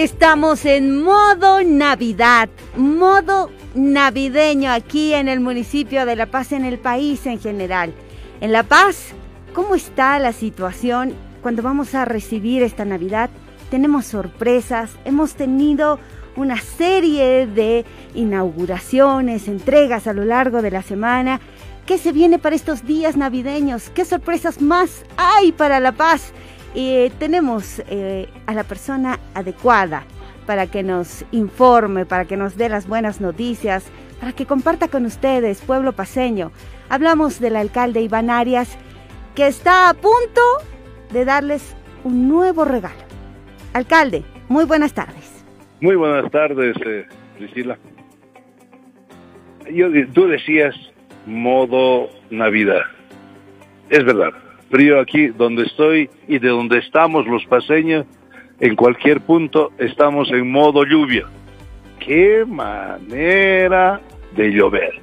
Estamos en modo Navidad, modo navideño aquí en el municipio de La Paz, en el país en general. En La Paz, ¿cómo está la situación cuando vamos a recibir esta Navidad? Tenemos sorpresas, hemos tenido una serie de inauguraciones, entregas a lo largo de la semana. ¿Qué se viene para estos días navideños? ¿Qué sorpresas más hay para La Paz? Y tenemos eh, a la persona adecuada para que nos informe, para que nos dé las buenas noticias, para que comparta con ustedes, pueblo paseño. Hablamos del alcalde Iván Arias, que está a punto de darles un nuevo regalo. Alcalde, muy buenas tardes. Muy buenas tardes, eh, Priscila. Yo, tú decías modo Navidad. Es verdad, frío aquí donde estoy y de donde estamos los paseños, en cualquier punto estamos en modo lluvia. Qué manera de llover.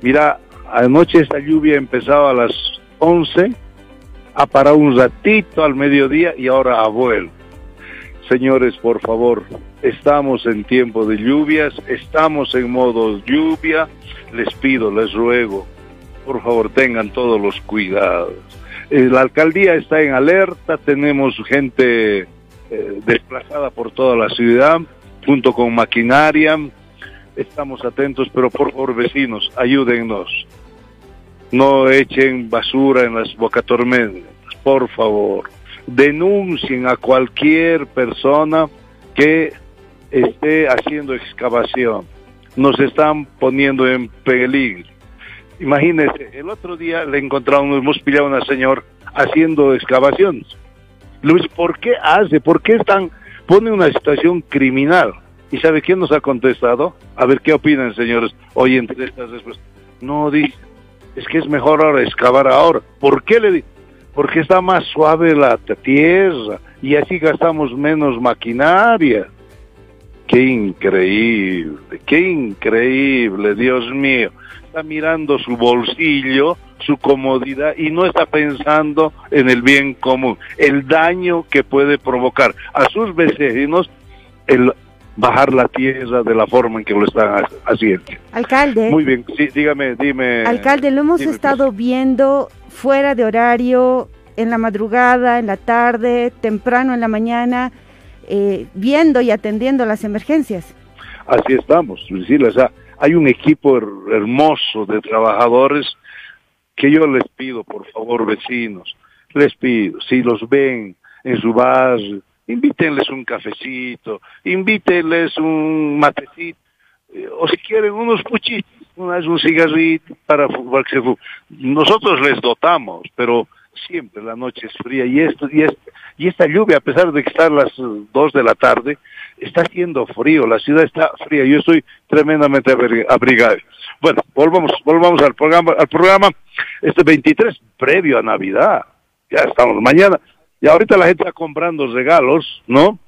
Mira, anoche esta lluvia empezaba a las 11, ha parado un ratito al mediodía y ahora a vuelo. Señores, por favor, estamos en tiempo de lluvias, estamos en modo lluvia. Les pido, les ruego, por favor tengan todos los cuidados. Eh, la alcaldía está en alerta, tenemos gente eh, desplazada por toda la ciudad, junto con maquinaria, estamos atentos, pero por favor vecinos, ayúdennos. No echen basura en las bocatormentas, por favor. Denuncien a cualquier persona que esté haciendo excavación. Nos están poniendo en peligro. Imagínense, el otro día le encontramos, hemos pillado a una señora haciendo excavaciones. Luis, ¿por qué hace? ¿Por qué están, pone una situación criminal? ¿Y sabe quién nos ha contestado? A ver qué opinan, señores, hoy entre estas respuestas. No, dice, es que es mejor ahora excavar ahora. ¿Por qué le dice? Porque está más suave la tierra y así gastamos menos maquinaria. Qué increíble, qué increíble, Dios mío. Está mirando su bolsillo, su comodidad y no está pensando en el bien común, el daño que puede provocar a sus vecinos el bajar la tierra de la forma en que lo están haciendo. Alcalde. Muy bien, sí, dígame, dime. Alcalde, lo hemos estado viendo fuera de horario, en la madrugada, en la tarde, temprano en la mañana eh, viendo y atendiendo las emergencias. Así estamos, Priscila. O sea, hay un equipo hermoso de trabajadores que yo les pido, por favor, vecinos, les pido, si los ven en su barrio, invítenles un cafecito, invítenles un matecito, eh, o si quieren unos puchitos, un cigarrito para, se Nosotros les dotamos, pero siempre la noche es fría y esto y, y esta lluvia a pesar de que están las dos de la tarde está haciendo frío la ciudad está fría yo estoy tremendamente abrigado bueno volvamos volvamos al programa al programa este 23 previo a navidad ya estamos mañana y ahorita la gente está comprando regalos no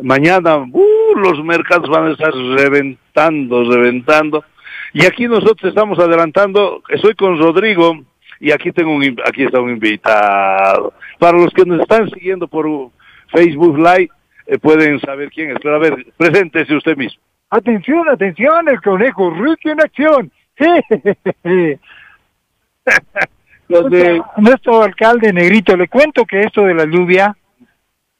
mañana uh, los mercados van a estar reventando reventando y aquí nosotros estamos adelantando estoy con Rodrigo y aquí tengo un, aquí está un invitado. Para los que nos están siguiendo por Facebook Live, eh, pueden saber quién es. Pero a ver, preséntese usted mismo. Atención, atención, el conejo Ricky en acción. Nuestro alcalde Negrito, le cuento que esto de la lluvia,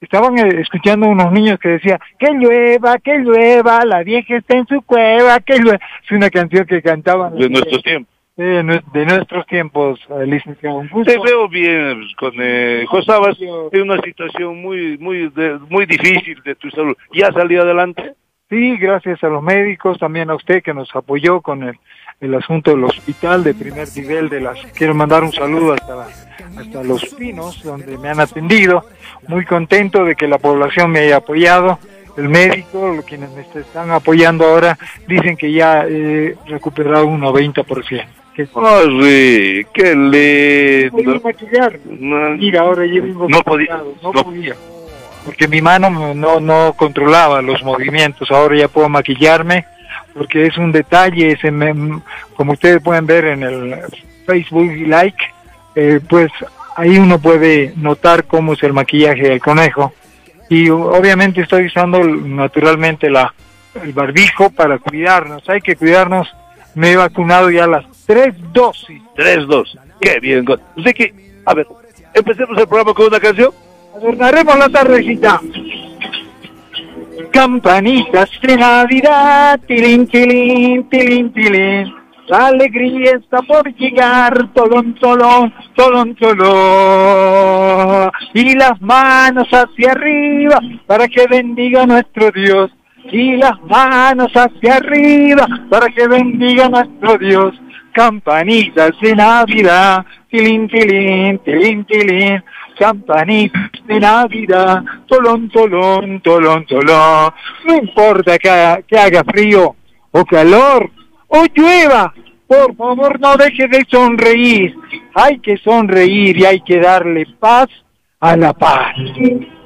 estaban eh, escuchando unos niños que decían, que llueva, que llueva, la vieja está en su cueva, que llueva. Es una canción que cantaban. De nuestros tiempos de nuestros tiempos, eh, licenciado. Te veo bien, pues, con, eh, Josabas, en una situación muy, muy, muy difícil de tu salud. ¿Ya salió adelante? Sí, gracias a los médicos, también a usted que nos apoyó con el, el asunto del hospital de primer nivel de las. Quiero mandar un saludo hasta, hasta Los Pinos, donde me han atendido. Muy contento de que la población me haya apoyado el médico, quienes me están apoyando ahora, dicen que ya he recuperado un 90%. Oh, sí, qué lindo. No, Mira, ahora yo no podía, no, podía, porque mi mano no, no controlaba los movimientos. Ahora ya puedo maquillarme, porque es un detalle, ese como ustedes pueden ver en el Facebook Like, eh, pues ahí uno puede notar cómo es el maquillaje del conejo. Y obviamente estoy usando naturalmente la, el barbijo para cuidarnos. Hay que cuidarnos. Me he vacunado ya las tres dosis. Tres dosis. Qué bien. Así que, a ver, empecemos el programa con una canción. Adornaremos la tardecita. Campanitas de Navidad, tilín, tilín, tilín, tilín. La alegría está por llegar, tolón, tolón, tolón, tolón. Y las manos hacia arriba para que bendiga nuestro Dios. Y las manos hacia arriba para que bendiga nuestro Dios. Campanitas de Navidad, tilín, tilín, tilín, tilín. Campanitas de Navidad, tolón, tolón, tolón, tolón. No importa que, que haga frío o calor, o llueva, por favor no deje de sonreír. Hay que sonreír y hay que darle paz a la paz.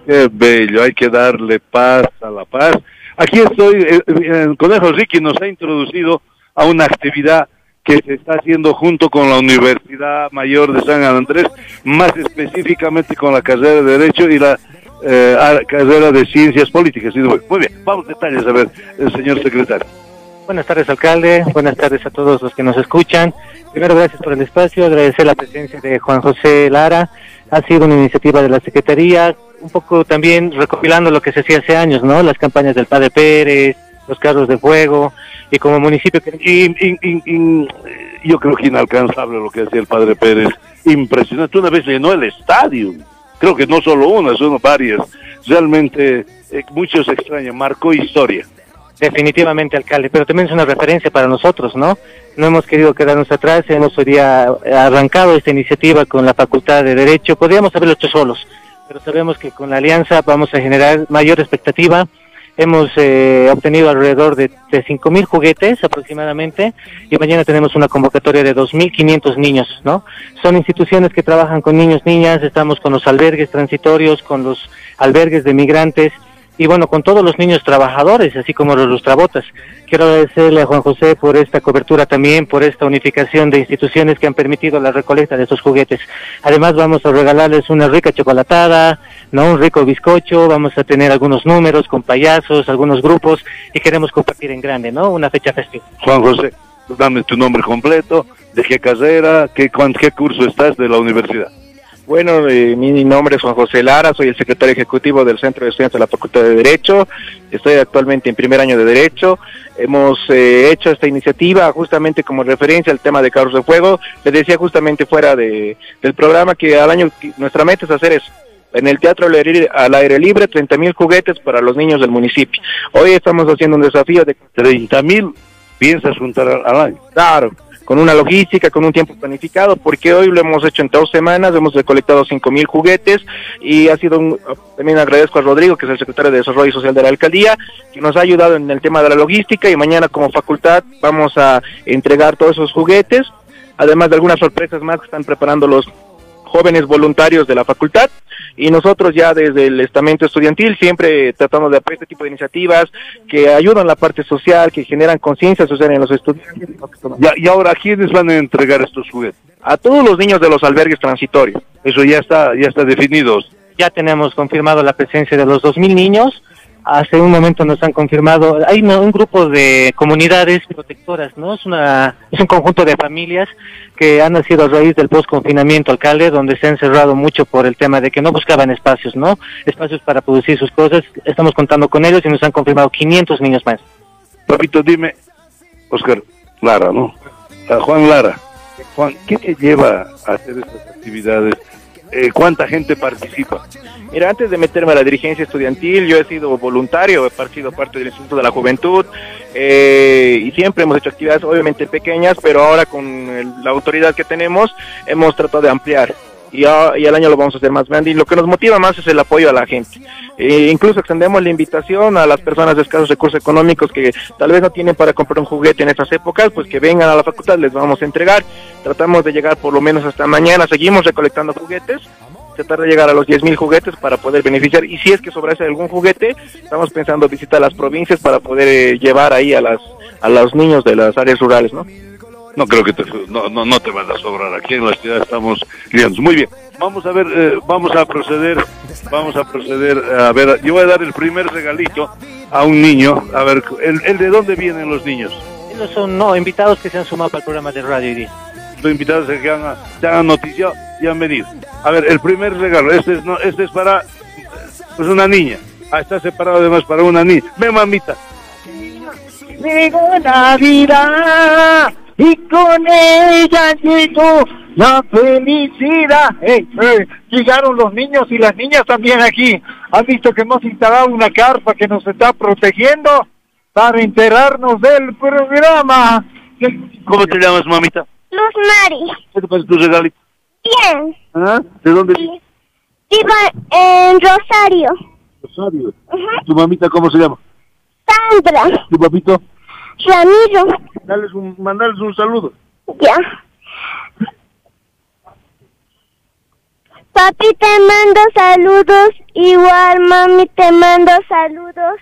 Qué bello, hay que darle paz a la paz. Aquí estoy, eh, eh, el Conejo Ricky nos ha introducido a una actividad que se está haciendo junto con la Universidad Mayor de San Andrés, más específicamente con la carrera de Derecho y la eh, carrera de Ciencias Políticas. Muy bien, vamos a detalles a ver, señor secretario. Buenas tardes, alcalde. Buenas tardes a todos los que nos escuchan. Primero, gracias por el espacio. Agradecer la presencia de Juan José Lara. Ha sido una iniciativa de la Secretaría, un poco también recopilando lo que se hacía hace años, ¿no? Las campañas del Padre Pérez, los carros de fuego, y como municipio que... yo creo que inalcanzable lo que hacía el Padre Pérez. Impresionante. Una vez llenó el estadio. Creo que no solo una, son varias. Realmente, eh, muchos extrañan. Marcó historia. Definitivamente, alcalde, pero también es una referencia para nosotros, ¿no? No hemos querido quedarnos atrás, hemos hoy día arrancado esta iniciativa con la Facultad de Derecho, podríamos haberlo hecho solos, pero sabemos que con la alianza vamos a generar mayor expectativa. Hemos eh, obtenido alrededor de, de 5.000 juguetes aproximadamente y mañana tenemos una convocatoria de 2.500 niños, ¿no? Son instituciones que trabajan con niños, niñas, estamos con los albergues transitorios, con los albergues de migrantes, y bueno, con todos los niños trabajadores, así como los lustrabotas. Quiero agradecerle a Juan José por esta cobertura también, por esta unificación de instituciones que han permitido la recolecta de estos juguetes. Además vamos a regalarles una rica chocolatada, no un rico bizcocho, vamos a tener algunos números con payasos, algunos grupos y queremos compartir en grande, ¿no? Una fecha festiva. Juan José, dame tu nombre completo, de qué carrera, qué, qué curso estás de la universidad. Bueno, eh, mi nombre es Juan José Lara, soy el secretario ejecutivo del Centro de Estudiantes de la Facultad de Derecho, estoy actualmente en primer año de Derecho, hemos eh, hecho esta iniciativa justamente como referencia al tema de carros de fuego, les decía justamente fuera de, del programa que al año nuestra meta es hacer eso, en el teatro al aire libre, 30 mil juguetes para los niños del municipio. Hoy estamos haciendo un desafío de 30 mil, piensas juntar al año. Claro, con una logística, con un tiempo planificado, porque hoy lo hemos hecho en dos semanas, hemos recolectado cinco mil juguetes y ha sido un, también agradezco a Rodrigo, que es el secretario de Desarrollo Social de la Alcaldía, que nos ha ayudado en el tema de la logística y mañana como facultad vamos a entregar todos esos juguetes, además de algunas sorpresas más que están preparando los jóvenes voluntarios de la facultad y nosotros ya desde el estamento estudiantil siempre tratamos de apoyar este tipo de iniciativas que ayudan la parte social, que generan conciencia social en los estudiantes. y ahora, ¿a quiénes van a entregar estos juguetes? A todos los niños de los albergues transitorios. Eso ya está, ya está definido. Ya tenemos confirmado la presencia de los 2.000 niños hace un momento nos han confirmado, hay un grupo de comunidades protectoras, ¿no? Es, una, es un conjunto de familias que han nacido a raíz del post-confinamiento, alcalde, donde se han cerrado mucho por el tema de que no buscaban espacios, ¿no? Espacios para producir sus cosas. Estamos contando con ellos y nos han confirmado 500 niños más. Papito, dime, Oscar Lara, ¿no? Juan Lara. Juan, ¿qué te lleva a hacer estas actividades eh, ¿cuánta gente participa? Mira, antes de meterme a la dirigencia estudiantil, yo he sido voluntario, he sido parte del Instituto de la Juventud eh, y siempre hemos hecho actividades obviamente pequeñas, pero ahora con la autoridad que tenemos hemos tratado de ampliar y, y el año lo vamos a hacer más grande y lo que nos motiva más es el apoyo a la gente. E incluso extendemos la invitación a las personas de escasos recursos económicos que tal vez no tienen para comprar un juguete en estas épocas, pues que vengan a la facultad, les vamos a entregar. Tratamos de llegar por lo menos hasta mañana, seguimos recolectando juguetes tratar de llegar a los 10.000 juguetes para poder beneficiar y si es que sobrase algún juguete, estamos pensando visitar las provincias para poder eh, llevar ahí a las a los niños de las áreas rurales, ¿no? No creo que te, no, no, no te van a sobrar. Aquí en la ciudad estamos liados. Muy bien. Vamos a ver, eh, vamos a proceder vamos a proceder a ver, yo voy a dar el primer regalito a un niño, a ver, ¿el, el de dónde vienen los niños? Ellos son no, invitados que se han sumado para el programa de radio hoy. Los invitados que han, se han noticiado y han venido. A ver, el primer regalo, este es, no, este es para pues una niña. Ah, está separado además para una niña. Ven, mamita. Llegó Navidad y con ella llegó la felicidad. Llegaron los niños y las niñas también aquí. Han visto que hemos instalado una carpa que nos está protegiendo para enterarnos del programa. ¿Cómo te llamas, mamita? Luz Mari. ¿Qué te parece tu regalito? Bien. ¿Ah? ¿De dónde vives? Vivo en Rosario. Rosario. ¿Tu mamita cómo se llama? Sandra. ¿Tu papito? Ramiro. Dales un, mandales un saludo. Ya. Papi, te mando saludos. Igual, mami, te mando saludos.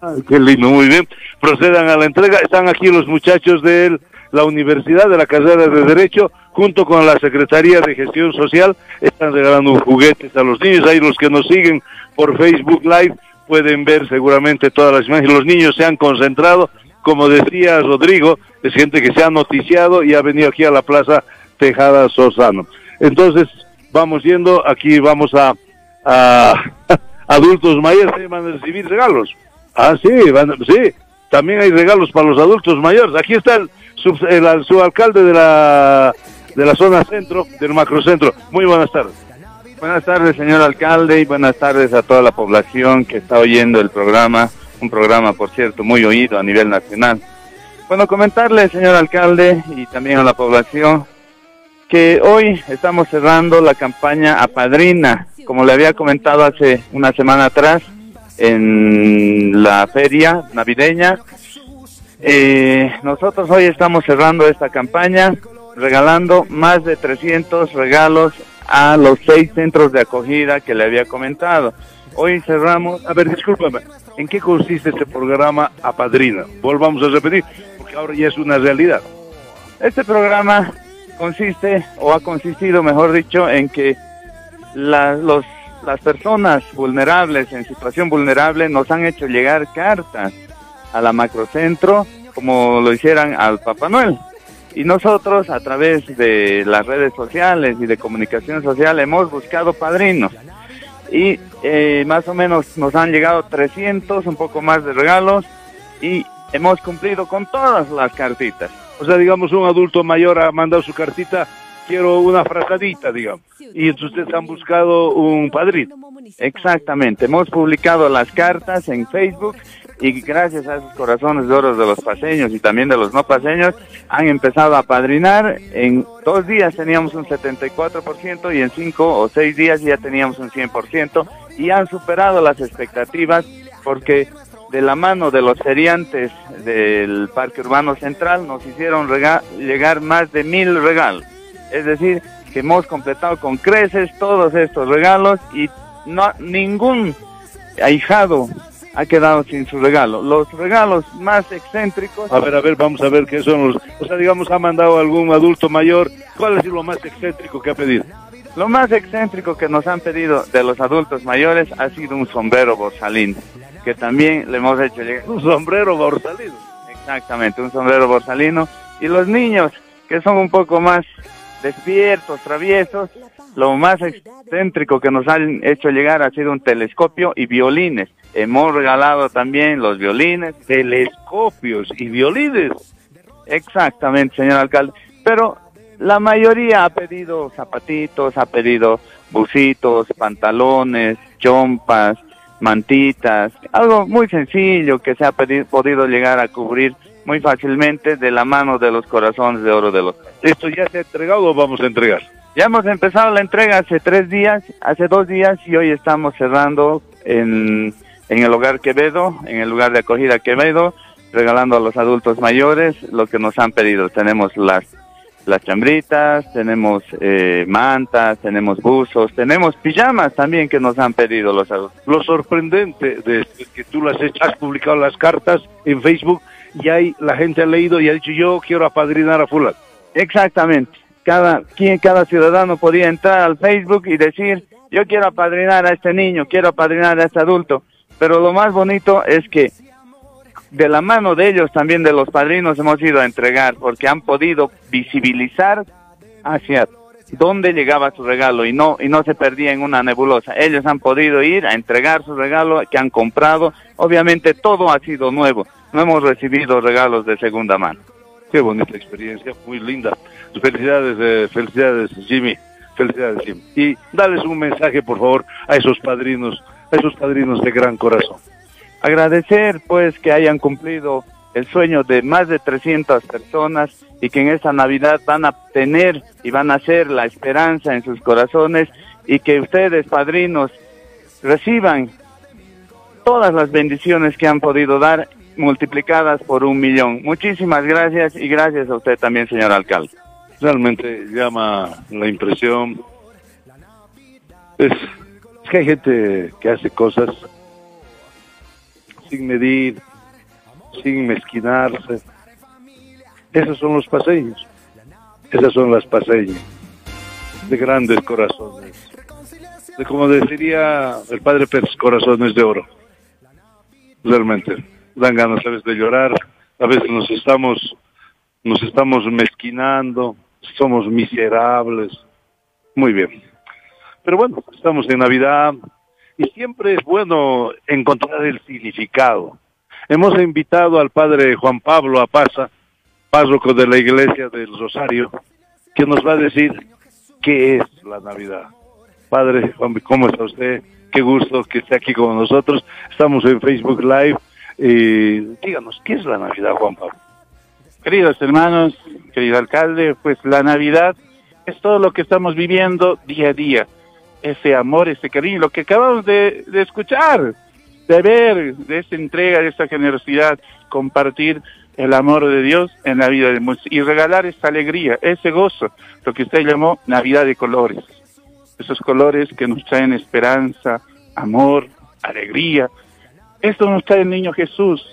Ay, qué lindo, muy bien. Procedan a la entrega. Están aquí los muchachos de la Universidad de la Carrera de Derecho, junto con la Secretaría de Gestión Social. Están regalando juguetes a los niños. Ahí los que nos siguen por Facebook Live pueden ver seguramente todas las imágenes. Los niños se han concentrado. Como decía Rodrigo, es gente que se ha noticiado y ha venido aquí a la Plaza Tejada Sosano. Entonces, vamos yendo. Aquí vamos a, adultos mayores van a recibir regalos. Ah, sí, van, sí. También hay regalos para los adultos mayores. Aquí está el, sub- el, al- subalcalde de la, de la zona centro, del macrocentro. Muy buenas tardes. Buenas tardes, señor alcalde, y buenas tardes a toda la población que está oyendo el programa, un programa, por cierto, muy oído a nivel nacional. Bueno, comentarle, señor alcalde, y también a la población, que hoy estamos cerrando la campaña Apadrina, como le había comentado hace una semana atrás, en la feria navideña. Eh, nosotros hoy estamos cerrando esta campaña regalando más de 300 regalos a los seis centros de acogida que le había comentado. Hoy cerramos, A ver, discúlpame. ¿En qué consiste este programa Apadrina? Volvamos a repetir, porque ahora ya es una realidad. este programa consiste, o ha consistido, mejor dicho, en que la- los, las personas vulnerables, en situación vulnerable, nos han hecho llegar cartas a la macrocentro, como lo hicieran al Papá Noel. Y nosotros, a través de las redes sociales y de comunicación social, hemos buscado padrinos. Y eh, más o menos nos han llegado 300, un poco más de regalos, y hemos cumplido con todas las cartitas. O sea, digamos, un adulto mayor ha mandado su cartita, quiero una frazadita, digamos. Y ustedes han buscado un padrino. Exactamente, hemos publicado las cartas en Facebook y gracias a esos corazones de oro de los paseños y también de los no paseños han empezado a padrinar. En dos días teníamos un 74% y en cinco o seis días ya teníamos un 100% y han superado las expectativas porque de la mano de los feriantes del Parque Urbano Central nos hicieron llegar más de mil regalos. Es decir, que hemos completado con creces todos estos regalos y no ningún ahijado ha quedado sin su regalo. Los regalos más excéntricos, A ver, a ver, vamos a ver qué son los... O sea, digamos, ha mandado algún adulto mayor. ¿Cuál es lo más excéntrico que ha pedido? lo más excéntrico que nos han pedido de los adultos mayores ha sido un sombrero borsalino, que también le hemos hecho llegar. Un sombrero borsalino. Exactamente, un sombrero borsalino. Y los niños, que son un poco más despiertos, traviesos, lo más excéntrico que nos han hecho llegar ha sido un telescopio y violines. Hemos regalado también los violines. Telescopios y violines. Exactamente, señor alcalde. Pero la mayoría ha pedido zapatitos, ha pedido bucitos, pantalones, chompas, mantitas, algo muy sencillo que se ha podido llegar a cubrir muy fácilmente de la mano de los corazones de oro de los. ¿Esto ya se ha entregado o vamos a entregar? Ya hemos empezado la entrega hace tres días, hace dos días y hoy estamos cerrando en, en el hogar Quevedo, en el lugar de acogida Quevedo, regalando a los adultos mayores lo que nos han pedido. Tenemos las las chambritas, tenemos eh, mantas, tenemos buzos, tenemos pijamas también que nos han pedido los adultos. Lo sorprendente de que tú las has has publicado las cartas en Facebook y ahí la gente ha leído y ha dicho yo quiero apadrinar a fulano. Exactamente. Cada, quien, cada ciudadano podía entrar al Facebook y decir, yo quiero apadrinar a este niño, quiero apadrinar a este adulto, pero lo más bonito es que de la mano de ellos, también de los padrinos, hemos ido a entregar, porque han podido visibilizar hacia dónde llegaba su regalo y no y no se perdía en una nebulosa. Ellos han podido ir a entregar su regalo que han comprado. Obviamente todo ha sido nuevo. No hemos recibido regalos de segunda mano. Qué bonita experiencia, muy linda. Felicidades, eh, felicidades Jimmy, felicidades Jimmy. Y darles un mensaje, por favor, a esos padrinos, esos padrinos de gran corazón. Agradecer pues que hayan cumplido el sueño de más de 300 personas y que en esta Navidad van a tener y van a hacer la esperanza en sus corazones y que ustedes, padrinos, reciban todas las bendiciones que han podido dar multiplicadas por un millón. Muchísimas gracias y gracias a usted también, señor alcalde. Realmente llama la impresión. Es, es hay gente que hace cosas sin medir, sin mezquinarse. Esos son los paseños. Esas son las paseñas de grandes corazones. Como deciría el padre Pérez, corazones de oro. Realmente, dan ganas a veces de llorar, a veces nos estamos, nos estamos mezquinando, somos miserables. Muy bien. Pero bueno, estamos en Navidad y siempre es bueno encontrar el significado. Hemos invitado al padre Juan Pablo Apaza, párroco de la iglesia del Rosario, que nos va a decir qué es la Navidad. Padre Juan, ¿cómo está usted? Qué gusto que esté aquí con nosotros. Estamos en Facebook Live. y díganos, ¿qué es la Navidad, Juan Pablo? Queridos hermanos, querido alcalde, pues la Navidad es todo lo que estamos viviendo día a día. Ese amor, ese cariño, lo que acabamos de, de escuchar, de ver, de esa entrega, de esa generosidad, compartir el amor de Dios en la vida de muchos y regalar esa alegría, ese gozo, lo que usted llamó Navidad de colores. Esos colores que nos traen esperanza, amor, alegría. Esto nos trae el niño Jesús.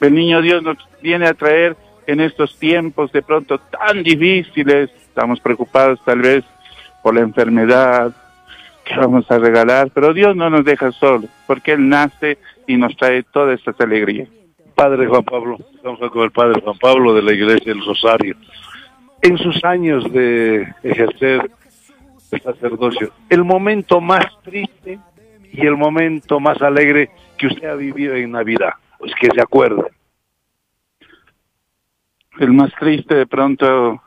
El niño Dios nos viene a traer en estos tiempos de pronto tan difíciles. Estamos preocupados tal vez por la enfermedad que vamos a regalar, pero Dios no nos deja solos, porque Él nace y nos trae todas estas alegrías. Padre Juan Pablo, estamos con el Padre Juan Pablo de la Iglesia del Rosario. En sus años de ejercer el sacerdocio, el momento más triste y el momento más alegre que usted ha vivido en Navidad, pues que se acuerde. El más triste de pronto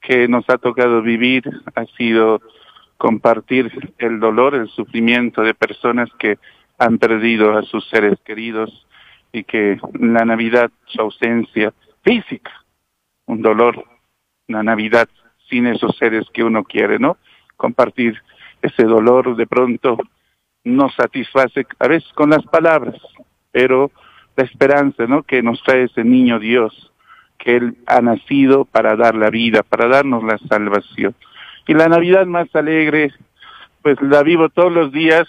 que nos ha tocado vivir ha sido compartir el dolor, el sufrimiento de personas que han perdido a sus seres queridos y que la Navidad, su ausencia física, un dolor, la Navidad sin esos seres que uno quiere, ¿no? Compartir ese dolor de pronto no satisface a veces con las palabras, pero la esperanza, ¿no? Que nos trae ese niño Dios, que Él ha nacido para dar la vida, para darnos la salvación. Y la Navidad más alegre, pues la vivo todos los días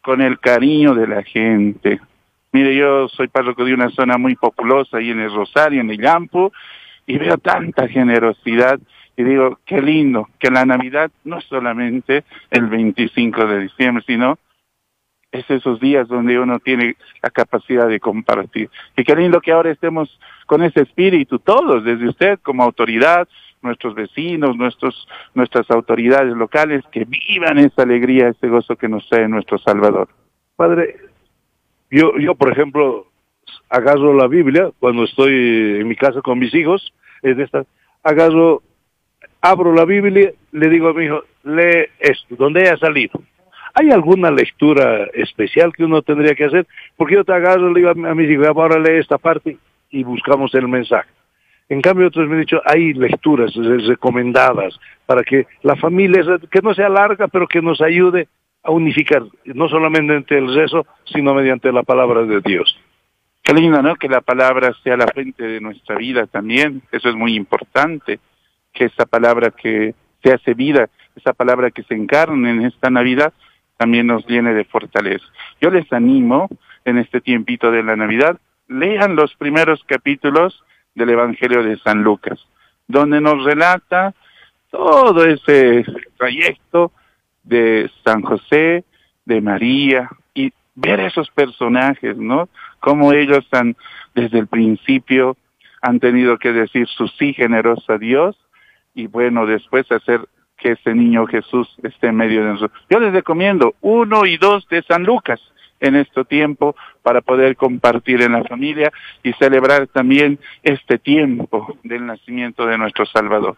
con el cariño de la gente. Mire, yo soy párroco de una zona muy populosa ahí en el Rosario, en el Yampu, y veo tanta generosidad y digo, qué lindo, que la Navidad no es solamente el 25 de diciembre, sino es esos días donde uno tiene la capacidad de compartir. Y qué lindo que ahora estemos con ese espíritu, todos, desde usted como autoridad, nuestros vecinos, nuestros, nuestras autoridades locales, que vivan esa alegría, ese gozo que nos trae nuestro Salvador. Padre, yo, yo por ejemplo, agarro la Biblia cuando estoy en mi casa con mis hijos, es esta, agarro, abro la Biblia, le digo a mi hijo, lee esto, donde haya salido. ¿Hay alguna lectura especial que uno tendría que hacer? Porque yo te agarro, le digo a mis hijos, ahora lee esta parte y buscamos el mensaje. En cambio, otros me han dicho, hay lecturas recomendadas para que la familia, que no sea larga, pero que nos ayude a unificar, no solamente entre el rezo, sino mediante la palabra de Dios. Qué lindo, ¿no? Que la palabra sea la frente de nuestra vida también. Eso es muy importante. Que esa palabra que se hace vida, esa palabra que se encarna en esta Navidad, también nos llene de fortaleza. Yo les animo en este tiempito de la Navidad, lean los primeros capítulos del Evangelio de San Lucas, donde nos relata todo ese trayecto de San José, de María, y ver esos personajes, ¿no? Cómo ellos han, desde el principio, han tenido que decir su sí generoso a Dios, y bueno, después hacer que ese niño Jesús esté en medio de nosotros. Yo les recomiendo uno y dos de San Lucas en este tiempo para poder compartir en la familia y celebrar también este tiempo del nacimiento de nuestro Salvador.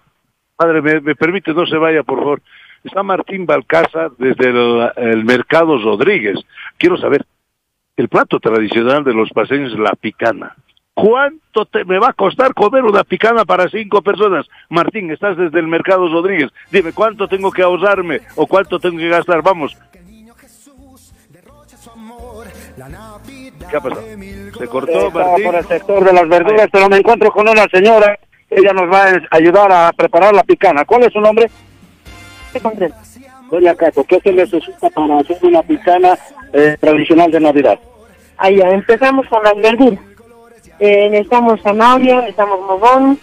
Padre, me, permite, no se vaya, por favor. Está Martín Balcaza desde el, el Mercado Rodríguez. Quiero saber, el plato tradicional de los paseños es la picana. ¿Cuánto te, me va a costar comer una picana para cinco personas? Martín, estás desde el Mercado Rodríguez. Dime, ¿cuánto tengo que ahorrarme o cuánto tengo que gastar? Vamos. ¿Qué ha pasado? ¿Se cortó, Estaba Martín? por el sector de las verduras, pero me encuentro con una señora. Ella nos va a ayudar a preparar la picana. ¿Cuál es su nombre? Doña Cato, ¿qué se necesita para hacer una picana eh, tradicional de Navidad? Allá empezamos con las verduras. Eh, necesitamos zanahoria, necesitamos mogón,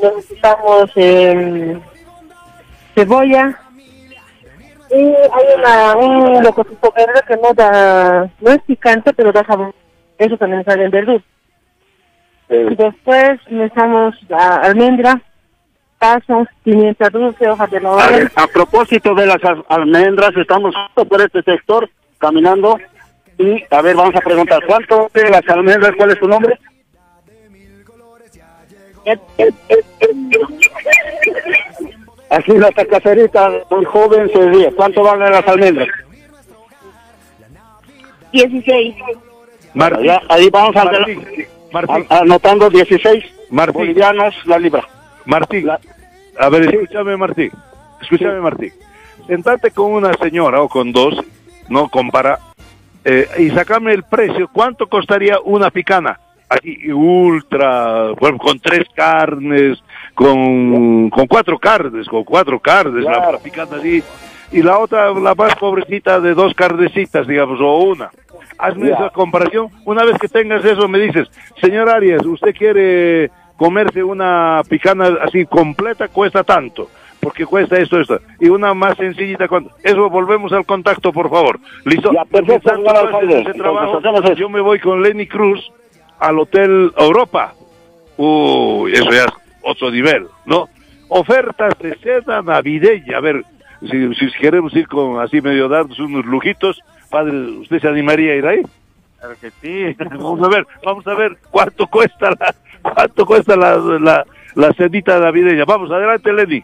necesitamos eh, cebolla. Y hay una, un locotito verde que no da, no es picante, pero da sabor. Eso también sale en verdura. Y después necesitamos la almendra, pasas, pimienta dulce, hojas de laurel. a propósito de las al- almendras, estamos justo por este sector caminando y, a ver, vamos a preguntar, ¿cuánto de las almendras? ¿Cuál es tu nombre? Aquí nuestra caserita, muy joven, se ríe. ¿Cuánto valen las almendras? 16. Martín, Ya, ahí vamos a Martín, Martín, a- anotando 16 Martín. bolivianos la libra. Martín. A ver, escúchame, Martín. Escúchame, Martín. Sentate con una señora o con dos, no compara, eh, y sacame el precio. ¿Cuánto costaría una picana? Aquí, ultra, bueno, con tres carnes, con, con cuatro carnes, con cuatro carnes, la- la picana así. Y la otra, la más pobrecita, de dos carnecitas, digamos, o una. Hazme esa comparación. Una vez que tengas eso, me dices, señor Arias, ¿usted quiere comerse una picana así completa? Cuesta tanto. Porque cuesta esto, esto. Y una más sencillita. ¿cuánto? Eso, volvemos al contacto, por favor. ¿Listo? Ya, perfecto, trabajo, Entonces, eso. yo me voy con Lenny Cruz al Hotel Europa. Uy, eso ya es otro nivel, ¿no? Ofertas de cena navideña. A ver, si, si queremos ir con así medio darnos unos lujitos, padre, ¿usted se animaría a ir ahí? Claro que sí. Vamos a ver, vamos a ver cuánto cuesta la, cuánto cuesta la, la, la cenita navideña. Vamos, adelante, Lenny.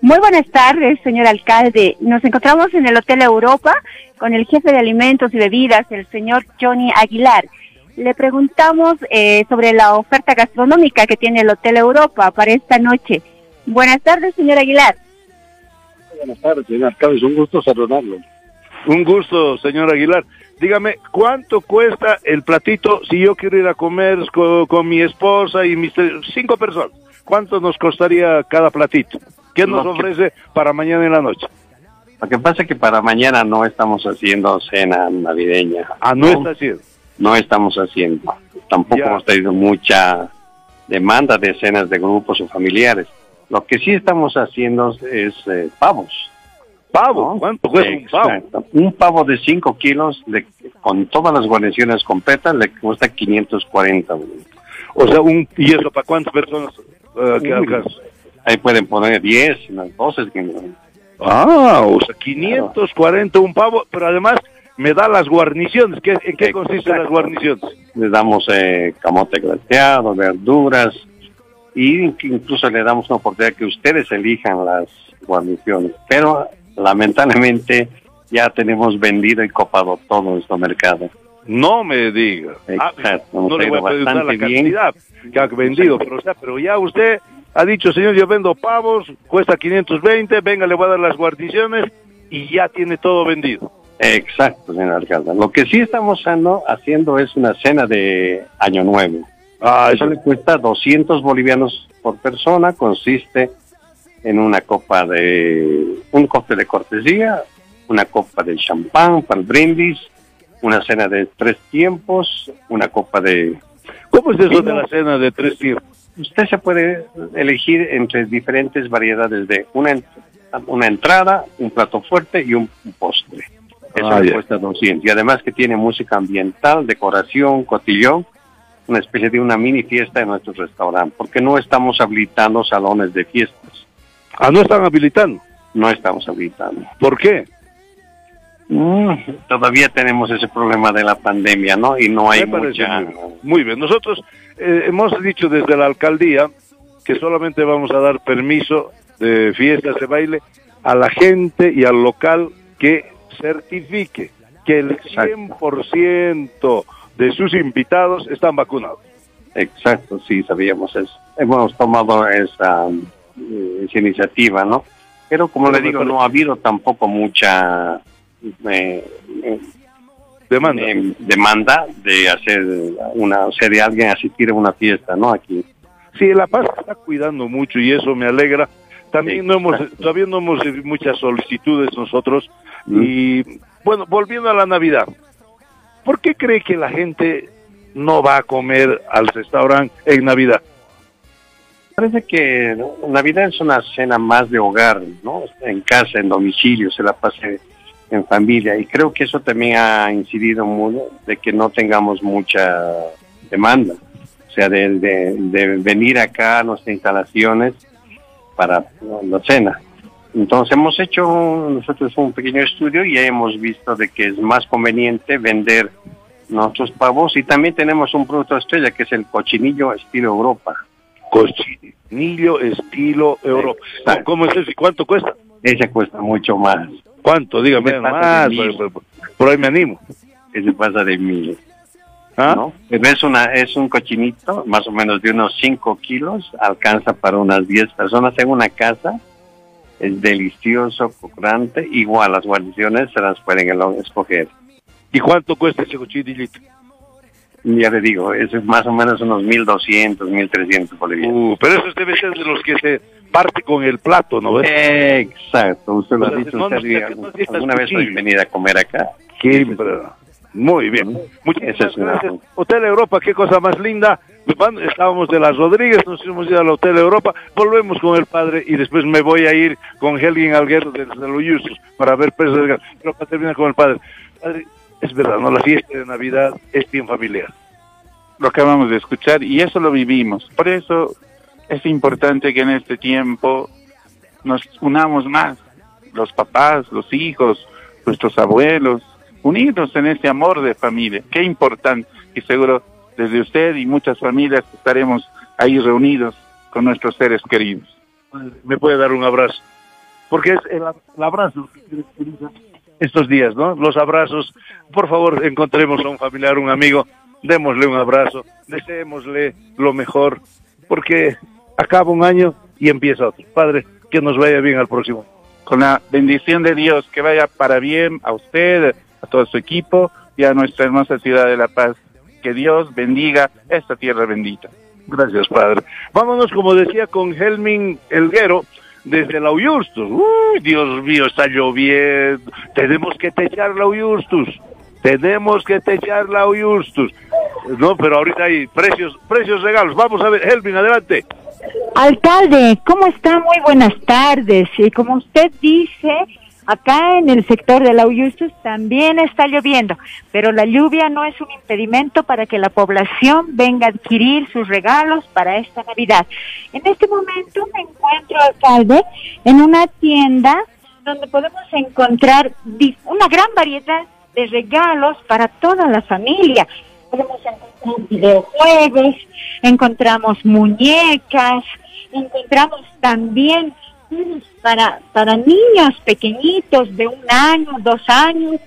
Muy buenas tardes, señor alcalde. Nos encontramos en el Hotel Europa con el jefe de alimentos y bebidas, el señor Johnny Aguilar. Le preguntamos eh, sobre la oferta gastronómica que tiene el Hotel Europa para esta noche. Buenas tardes, señor Aguilar. Buenas tardes, señor alcalde, es un gusto saludarlo. Un gusto, señor Aguilar. Dígame, ¿cuánto cuesta el platito si yo quiero ir a comer con, con mi esposa y mis cinco personas? ¿Cuánto nos costaría cada platito? ¿Qué nos que- ofrece para mañana en la noche? Lo que pasa es que para mañana no estamos haciendo cena navideña. Ah, no está haciendo. No estamos haciendo. Tampoco Ya. hemos tenido mucha demanda de cenas de grupos o familiares. Lo que sí estamos haciendo es eh, pavos. ¿Pavo? ¿Cuánto cuesta un pavo? Un pavo de 5 kilos con todas las guarniciones completas le cuesta 540. güey. O sea, un, ¿y eso para cuántas personas que alcanza? Ahí pueden poner 10, unas 12. que- Ah, o sea, 540 un pavo, pero además me da las guarniciones. ¿Qué, ¿En qué consisten las guarniciones? Le damos eh, camote glaseado, verduras y incluso le damos una oportunidad que ustedes elijan las guarniciones. Pero lamentablemente ya tenemos vendido y copado todo nuestro mercado. No me diga. Ah, Exacto, no le voy a preguntar la bien. cantidad que ha vendido, pero, o sea, pero ya usted ha dicho, señor, yo vendo pavos, cuesta 520, venga, le voy a dar las guarniciones y ya tiene todo vendido. Exacto, señor alcalde. Lo que sí estamos haciendo, es una cena de Año Nuevo. Ah, Eso le cuesta 200 bolivianos por persona, consiste en una copa de, un cóctel de cortesía, una copa de champán para el brindis, una cena de tres tiempos, una copa de... ¿Cómo es eso de la cena de tres tiempos? Usted se puede elegir entre diferentes variedades de una, una entrada, un plato fuerte y un, un postre. Eso Ah, le ya. cuesta 200. Y además que tiene música ambiental, decoración, cotillón, una especie de una mini fiesta en nuestro restaurante, porque no estamos habilitando salones de fiestas. Ah, no están habilitando. No estamos habilitando. ¿Por qué? Mm, todavía tenemos ese problema de la pandemia, ¿no? Y no hay mucha... muy bien. Muy bien. Nosotros eh, hemos dicho desde la alcaldía que solamente vamos a dar permiso de fiestas de baile a la gente y al local que certifique que el 100% de sus invitados están vacunados. Exacto, sí, sabíamos eso. Hemos tomado esa, eh, esa iniciativa, ¿no? Pero como le digo, no ha habido tampoco mucha eh, eh, demanda. eh, demanda de hacer una, o sea, de alguien asistir a una fiesta, ¿no? Aquí. Sí, La Paz está cuidando mucho y eso me alegra. También no hemos, todavía no hemos recibido muchas solicitudes nosotros. Y bueno, volviendo a la Navidad, ¿por qué cree que la gente no va a comer al restaurante en Navidad? Parece que. Navidad es una cena más de hogar, ¿no? En casa, en domicilio, se la pase en familia. Y creo que eso también ha incidido mucho de que no tengamos mucha demanda. O sea, de, de- de venir acá a nuestras instalaciones para la cena. Entonces hemos hecho nosotros un pequeño estudio y hemos visto de que es más conveniente vender nuestros pavos y también tenemos un producto estrella que es el cochinillo estilo Europa. Cochinillo estilo Europa. ¿Cómo es eso y cuánto cuesta? Ese cuesta mucho más. ¿Cuánto? Dígame más. por- por ahí me animo. Ese pasa de mil. ¿Ah? ¿no? Pero es, una, es un cochinito, más o menos de unos 5 kilos, alcanza para unas 10 personas en una casa. Es delicioso, crocante. Igual las guarniciones se las pueden escoger. ¿Y cuánto cuesta ese cochinillito? Ya le digo, es más o menos unos 1200, 1300 bolivianos. Uh, pero eso debe ser de los que se parte con el plato, ¿no ves? Exacto, usted lo ha dicho, usted no, alguna vez venir a comer acá. Siempre. Muy bien. Muchas gracias. Hotel Europa, qué cosa más linda. Estábamos de las Rodríguez, nos hemos ido al Hotel Europa, volvemos con el padre y después me voy a ir con Helgin Alguero de, de los Yustos para ver Pesos de Gas. Pero para terminar con el padre. Padre, es verdad, ¿no? La fiesta de Navidad es bien familiar. lo acabamos de escuchar y eso lo vivimos. Por eso es importante que en este tiempo nos unamos más, los papás, los hijos, nuestros abuelos, unirnos en ese amor de familia. Qué importante y seguro desde usted y muchas familias estaremos ahí reunidos con nuestros seres queridos. me puede dar un abrazo. Porque es el, el abrazo estos días, ¿no? Los abrazos. Por favor, encontremos a un familiar, un amigo, démosle un abrazo, deseémosle lo mejor, porque acaba un año y empieza otro. Padre, que nos vaya bien al próximo. Con la bendición de Dios, que vaya para bien a usted, a todo su equipo y a nuestra hermosa ciudad de La Paz. Que Dios bendiga esta tierra bendita. Gracias, padre. Vámonos, como decía, con Helmin Elguero desde la Uyustus. Uy, Dios mío, está lloviendo. Tenemos que techar la Uyustus. Tenemos que techar la Uyustus. No, pero ahorita hay precios, precios regalos. Vamos a ver, Helmin, adelante. Alcalde, ¿cómo está? Muy buenas tardes. Y como usted dice, acá en el sector de la Uyustus también está lloviendo, pero la lluvia no es un impedimento para que la población venga a adquirir sus regalos para esta Navidad. En este momento me encuentro, alcalde, en una tienda donde podemos encontrar una gran variedad de regalos para toda la familia. Podemos encontrar videojuegos, encontramos muñecas, encontramos también para, para niños pequeñitos de un año, dos años,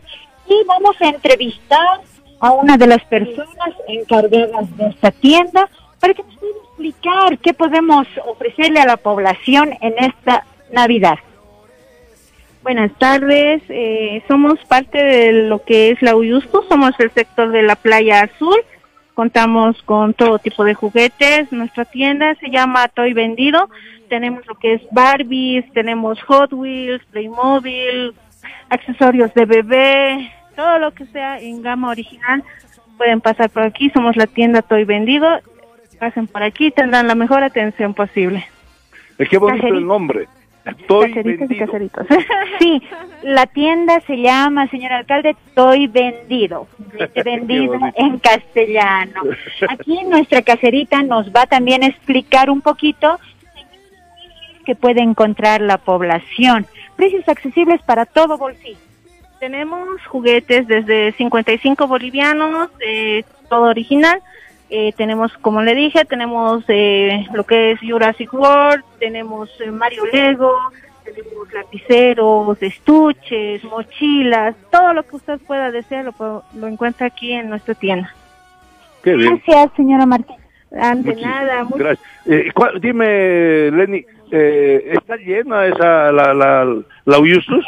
y vamos a entrevistar a una de las personas encargadas de esta tienda para que nos pueda explicar qué podemos ofrecerle a la población en esta Navidad. Buenas tardes, eh, somos parte de lo que es la Uyusco, somos el sector de la Playa Azul, contamos con todo tipo de juguetes, nuestra tienda se llama Toy Vendido, tenemos lo que es Barbies, tenemos Hot Wheels, Playmobil, accesorios de bebé, todo lo que sea en gama original, pueden pasar por aquí, somos la tienda Toy Vendido, pasen por aquí, tendrán la mejor atención posible. Es que bonito el nombre. Estoy y caseritos. Sí, la tienda se llama, señor alcalde, Estoy Vendido. Vendido en castellano. Aquí nuestra caserita nos va también a explicar un poquito que puede encontrar la población. Precios accesibles para todo bolsillo. Tenemos juguetes desde 55 bolivianos, eh, todo original. Eh, tenemos, como le dije, tenemos eh, lo que es Jurassic World, tenemos eh, Mario Lego, tenemos lapiceros, estuches, mochilas, todo lo que usted pueda desear lo, lo encuentra aquí en nuestra tienda. Qué bien. Gracias, señora Martín. Ante Muchis- nada, muy- Gracias. Eh, ¿cuál- dime, Lenny, eh, ¿está llena esa, la, la, la Uyustus?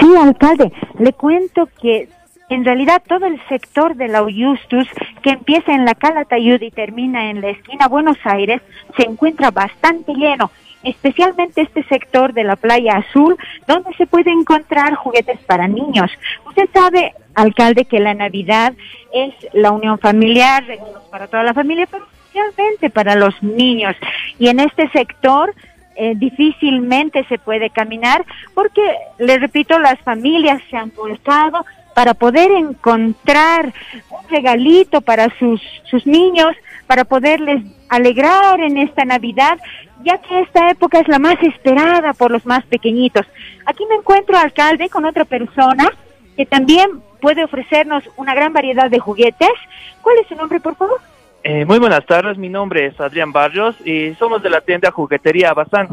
Sí, alcalde, le cuento que en realidad todo el sector de la Uyustus, que empieza en la Calatayud y termina en la esquina Buenos Aires, se encuentra bastante lleno, especialmente este sector de la Playa Azul, donde se puede encontrar juguetes para niños. Usted sabe, alcalde, que la Navidad es la unión familiar, regalos para toda la familia, pero especialmente para los niños. Y en este sector eh, difícilmente se puede caminar porque, le repito, las familias se han volcado para poder encontrar un regalito para sus, sus niños, para poderles alegrar en esta Navidad, ya que esta época es la más esperada por los más pequeñitos. Aquí me encuentro, alcalde, con otra persona que también puede ofrecernos una gran variedad de juguetes. ¿Cuál es su nombre, por favor? Eh, muy buenas tardes, mi nombre es Adrián Barrios y somos de la tienda Juguetería Bazán.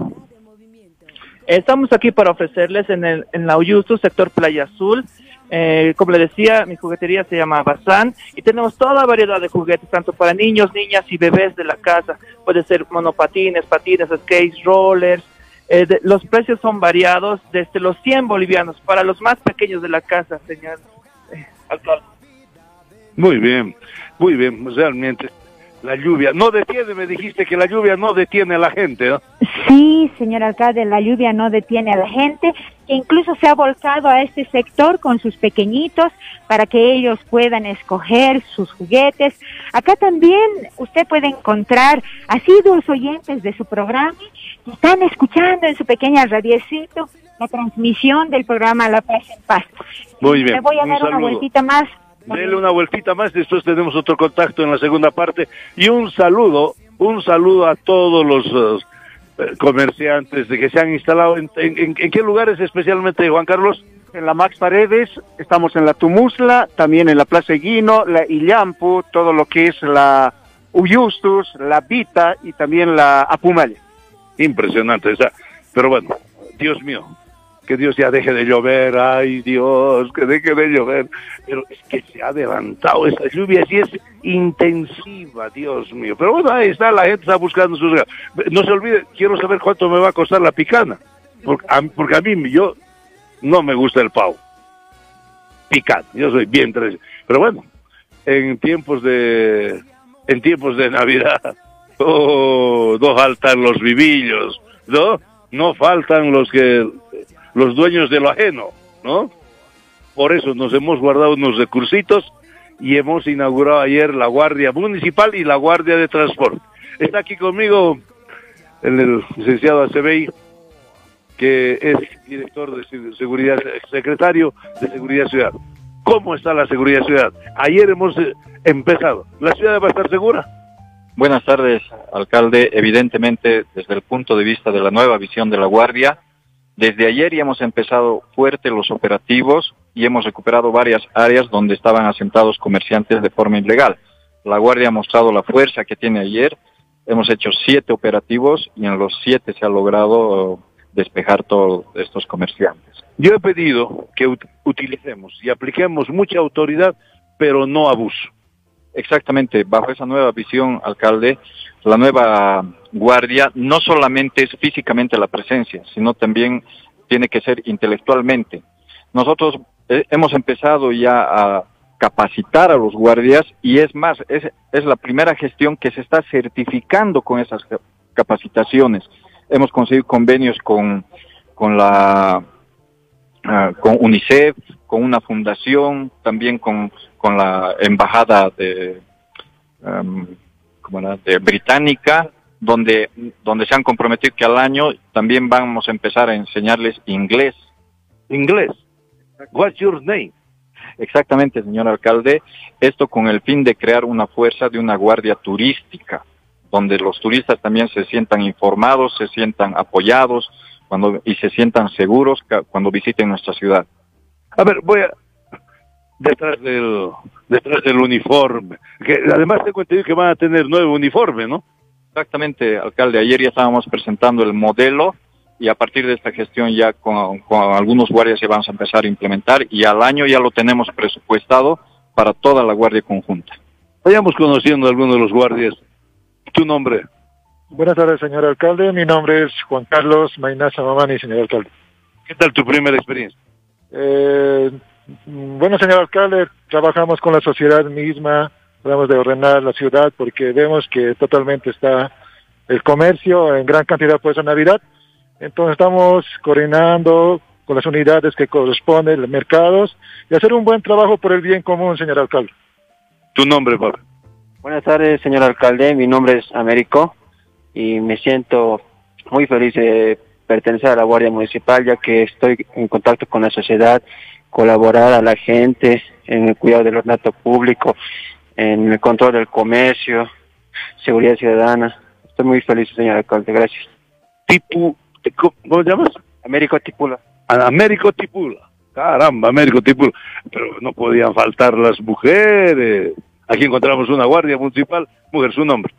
Estamos aquí para ofrecerles en, el, en la Uyustu, sector Playa Azul. Eh, como le decía, mi juguetería se llama Bazán y tenemos toda variedad de juguetes, tanto para niños, niñas y bebés de la casa. Puede ser monopatines, patines, skates, rollers. Eh, de- los precios son variados desde los 100 bolivianos para los más pequeños de la casa, señor eh. Muy bien, muy bien, realmente. La lluvia no detiene, me dijiste que la lluvia no detiene a la gente, ¿no? Sí, señor alcalde, la lluvia no detiene a la gente, que incluso se ha volcado a este sector con sus pequeñitos para que ellos puedan escoger sus juguetes. Acá también usted puede encontrar asiduos oyentes de su programa que están escuchando en su pequeña radiecito la transmisión del programa La Paz en Paz. Muy bien. Me voy a un dar una vueltita más. Dele una vueltita más, después tenemos otro contacto en la segunda parte. Y un saludo, un saludo a todos los eh, comerciantes de que se han instalado. En, en- en- en qué lugares especialmente, Juan Carlos? En la Max Paredes, estamos en la Tumusla, también en la Plaza Eguino, la Illampu, todo lo que es la Uyustus, la Vita y también la Apumaya. Impresionante, esa. Pero bueno, Dios mío, que Dios ya deje de llover, ay Dios, que deje de llover. Pero es que se ha levantado esta lluvia, así es intensiva, Dios mío. Pero bueno, ahí está, la gente está buscando sus. No se olvide, quiero saber cuánto me va a costar la picana. Porque a, mí, yo no me gusta el pavo. Picante, yo soy bien. Pero bueno, en tiempos de, en tiempos de Navidad, Oh, no faltan los vivillos, ¿no? No faltan los que los dueños de lo ajeno, ¿no? Por eso nos hemos guardado unos recursitos y hemos inaugurado ayer la Guardia Municipal y la Guardia de Transporte. Está aquí conmigo el, el licenciado Acebey, que es director de se- seguridad, secretario de Seguridad Ciudad. ¿Cómo está la seguridad ciudad? Ayer hemos eh, empezado. ¿La ciudad va a estar segura? Buenas tardes, alcalde. Evidentemente, desde el punto de vista de la nueva visión de la Guardia, desde ayer ya hemos empezado fuerte los operativos y hemos recuperado varias áreas donde estaban asentados comerciantes de forma ilegal. La Guardia ha mostrado la fuerza que tiene ayer. Hemos hecho siete operativos y en los siete se ha logrado despejar todos estos comerciantes. Yo he pedido que ut- utilicemos y apliquemos mucha autoridad, pero no abuso. Exactamente, bajo esa nueva visión, alcalde, la nueva guardia no solamente es físicamente la presencia, sino también tiene que ser intelectualmente. Nosotros eh, hemos empezado ya a capacitar a los guardias y es más, es, es la primera gestión que se está certificando con esas ca- capacitaciones. Hemos conseguido convenios con, con la ah, con UNICEF, con una fundación, también con, con la embajada de, ¿cómo era? de británica donde, donde se han comprometido que al año también vamos a empezar a enseñarles inglés. Inglés. What's your name? Exactamente, señor alcalde. Esto con el fin de crear una fuerza de una guardia turística, donde los turistas también se sientan informados, se sientan apoyados cuando, y se sientan seguros cuando visiten nuestra ciudad. A ver, voy a... Detrás del, detrás del uniforme. Que además tengo entendido que van a tener nuevo uniforme, ¿no? Exactamente, alcalde. Ayer ya estábamos presentando el modelo y a partir de esta gestión ya con, con, algunos guardias ya vamos a empezar a implementar y al año ya lo tenemos presupuestado para toda la guardia conjunta. Vayamos conociendo a algunos de los guardias. ¿Tu nombre? Buenas tardes, señor alcalde. Mi nombre es Juan Carlos Mainaza Mamani, señor alcalde. ¿Qué tal tu primera experiencia? Eh, bueno, señor alcalde, trabajamos con la sociedad misma, tratamos de ordenar la ciudad porque vemos que totalmente está el comercio en gran cantidad por esa Navidad. Entonces estamos coordinando con las unidades que corresponden, los mercados, y hacer un buen trabajo por el bien común, señor alcalde. ¿Tu nombre, Pablo? Buenas tardes, señor alcalde. Mi nombre es Américo y me siento muy feliz de pertenecer a la Guardia Municipal, ya que estoy en contacto con la sociedad, colaborar a la gente en el cuidado del ornato público, en el control del comercio, seguridad ciudadana. Estoy muy feliz, señor alcalde. Gracias. Tipu, ¿Cómo llamas? Américo Tipula. Américo Tipula. Caramba, Américo Tipula. Pero no podían faltar las mujeres. Aquí encontramos una guardia municipal. Mujer, su nombre.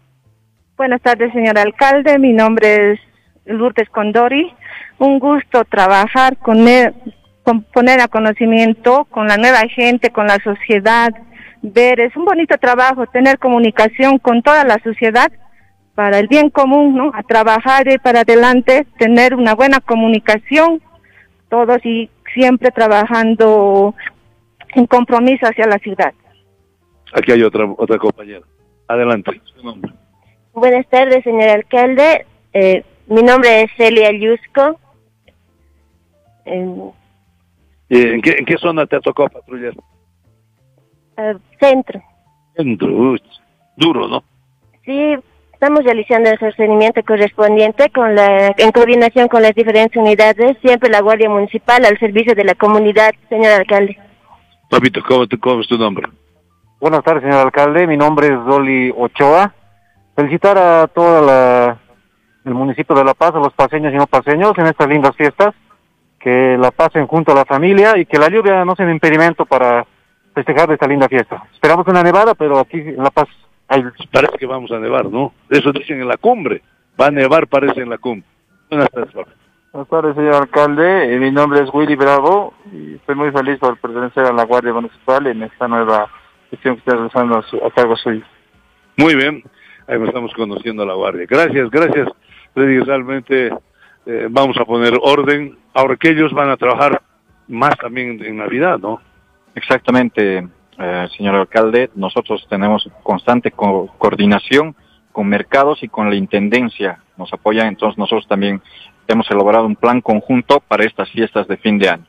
Buenas tardes, señor alcalde. Mi nombre es Lourdes Condori. Un gusto trabajar con él, poner a conocimiento con la nueva gente, con la sociedad. Ver, es un bonito trabajo tener comunicación con toda la sociedad para el bien común, ¿no? A trabajar y para adelante, tener una buena comunicación, todos y siempre trabajando en compromiso hacia la ciudad. Aquí hay otra otra compañera. Adelante. Buenas tardes, señor alcalde. Eh, mi nombre es Celia Yusco. En, ¿En, qué, ¿En, qué, zona te tocó patrullar? Uh, centro. Centro, uy, duro, ¿no? Sí, estamos realizando el sostenimiento correspondiente con la, en coordinación con las diferentes unidades, siempre la Guardia Municipal al servicio de la comunidad, señor alcalde. Papito, ¿cómo, te, cómo es tu nombre? Buenas tardes, señor alcalde. Mi nombre es Dolly Ochoa. Felicitar a todo la, el municipio de La Paz, a los paseños y no paseños en estas lindas fiestas. Que la pasen junto a la familia y que la lluvia no sea un impedimento para festejar esta linda fiesta. Esperamos una nevada, pero aquí en La Paz hay... Parece que vamos a nevar, ¿no? Eso dicen en la cumbre. Va a nevar, parece en la cumbre. Buenas tardes. Buenas tardes, señor alcalde. Eh, mi nombre es Willy Bravo y estoy muy feliz por pertenecer a la Guardia Municipal en esta nueva gestión que está realizando a, su, a cargo suyo. Muy bien, ahí estamos conociendo a la Guardia. Gracias, gracias. Freddy, realmente eh, vamos a poner orden. Ahora que ellos van a trabajar más también en Navidad, ¿no? Exactamente, eh, señor alcalde. Nosotros tenemos constante co coordinación con mercados y con la intendencia. Nos apoyan, entonces nosotros también hemos elaborado un plan conjunto para estas fiestas de fin de año.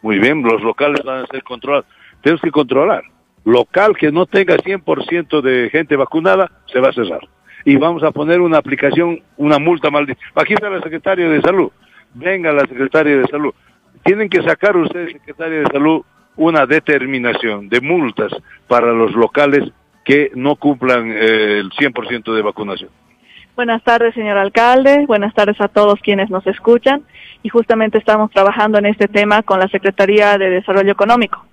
Muy bien, los locales van a ser controlados. Tenemos que controlar. Local que no tenga 100% de gente vacunada, se va a cerrar. Y vamos a poner una aplicación, una multa maldita. Aquí está la secretaria de Salud. Venga la secretaria de Salud. Tienen que sacar ustedes, secretaria de Salud, una determinación de multas para los locales que no cumplan eh, el 100% de vacunación. Buenas tardes, señor alcalde. Buenas tardes a todos quienes nos escuchan. Y justamente estamos trabajando en este tema con la Secretaría de Desarrollo Económico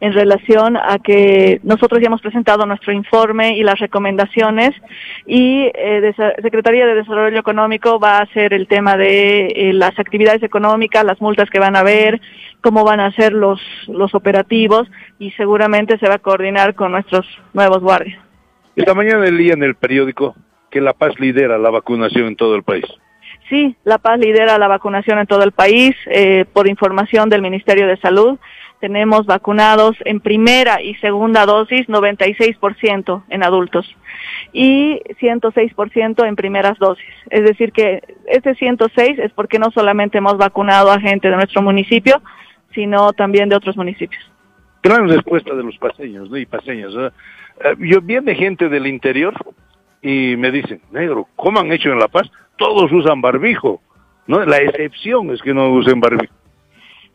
en relación a que nosotros ya hemos presentado nuestro informe y las recomendaciones y eh, Secretaría de Desarrollo Económico va a hacer el tema de eh, las actividades económicas, las multas que van a haber, cómo van a ser los, los operativos y seguramente se va a coordinar con nuestros nuevos guardias. Esta mañana leía en el periódico que La Paz lidera la vacunación en todo el país. Sí, La Paz lidera la vacunación en todo el país eh, por información del Ministerio de Salud tenemos vacunados en primera y segunda dosis 96% en adultos y 106% en primeras dosis. Es decir, que este 106 es porque no solamente hemos vacunado a gente de nuestro municipio, sino también de otros municipios. Gran respuesta de los paseños ¿no? y paseñas. Eh, yo viene gente del interior y me dicen, negro, ¿cómo han hecho en La Paz? Todos usan barbijo. ¿no? La excepción es que no usen barbijo.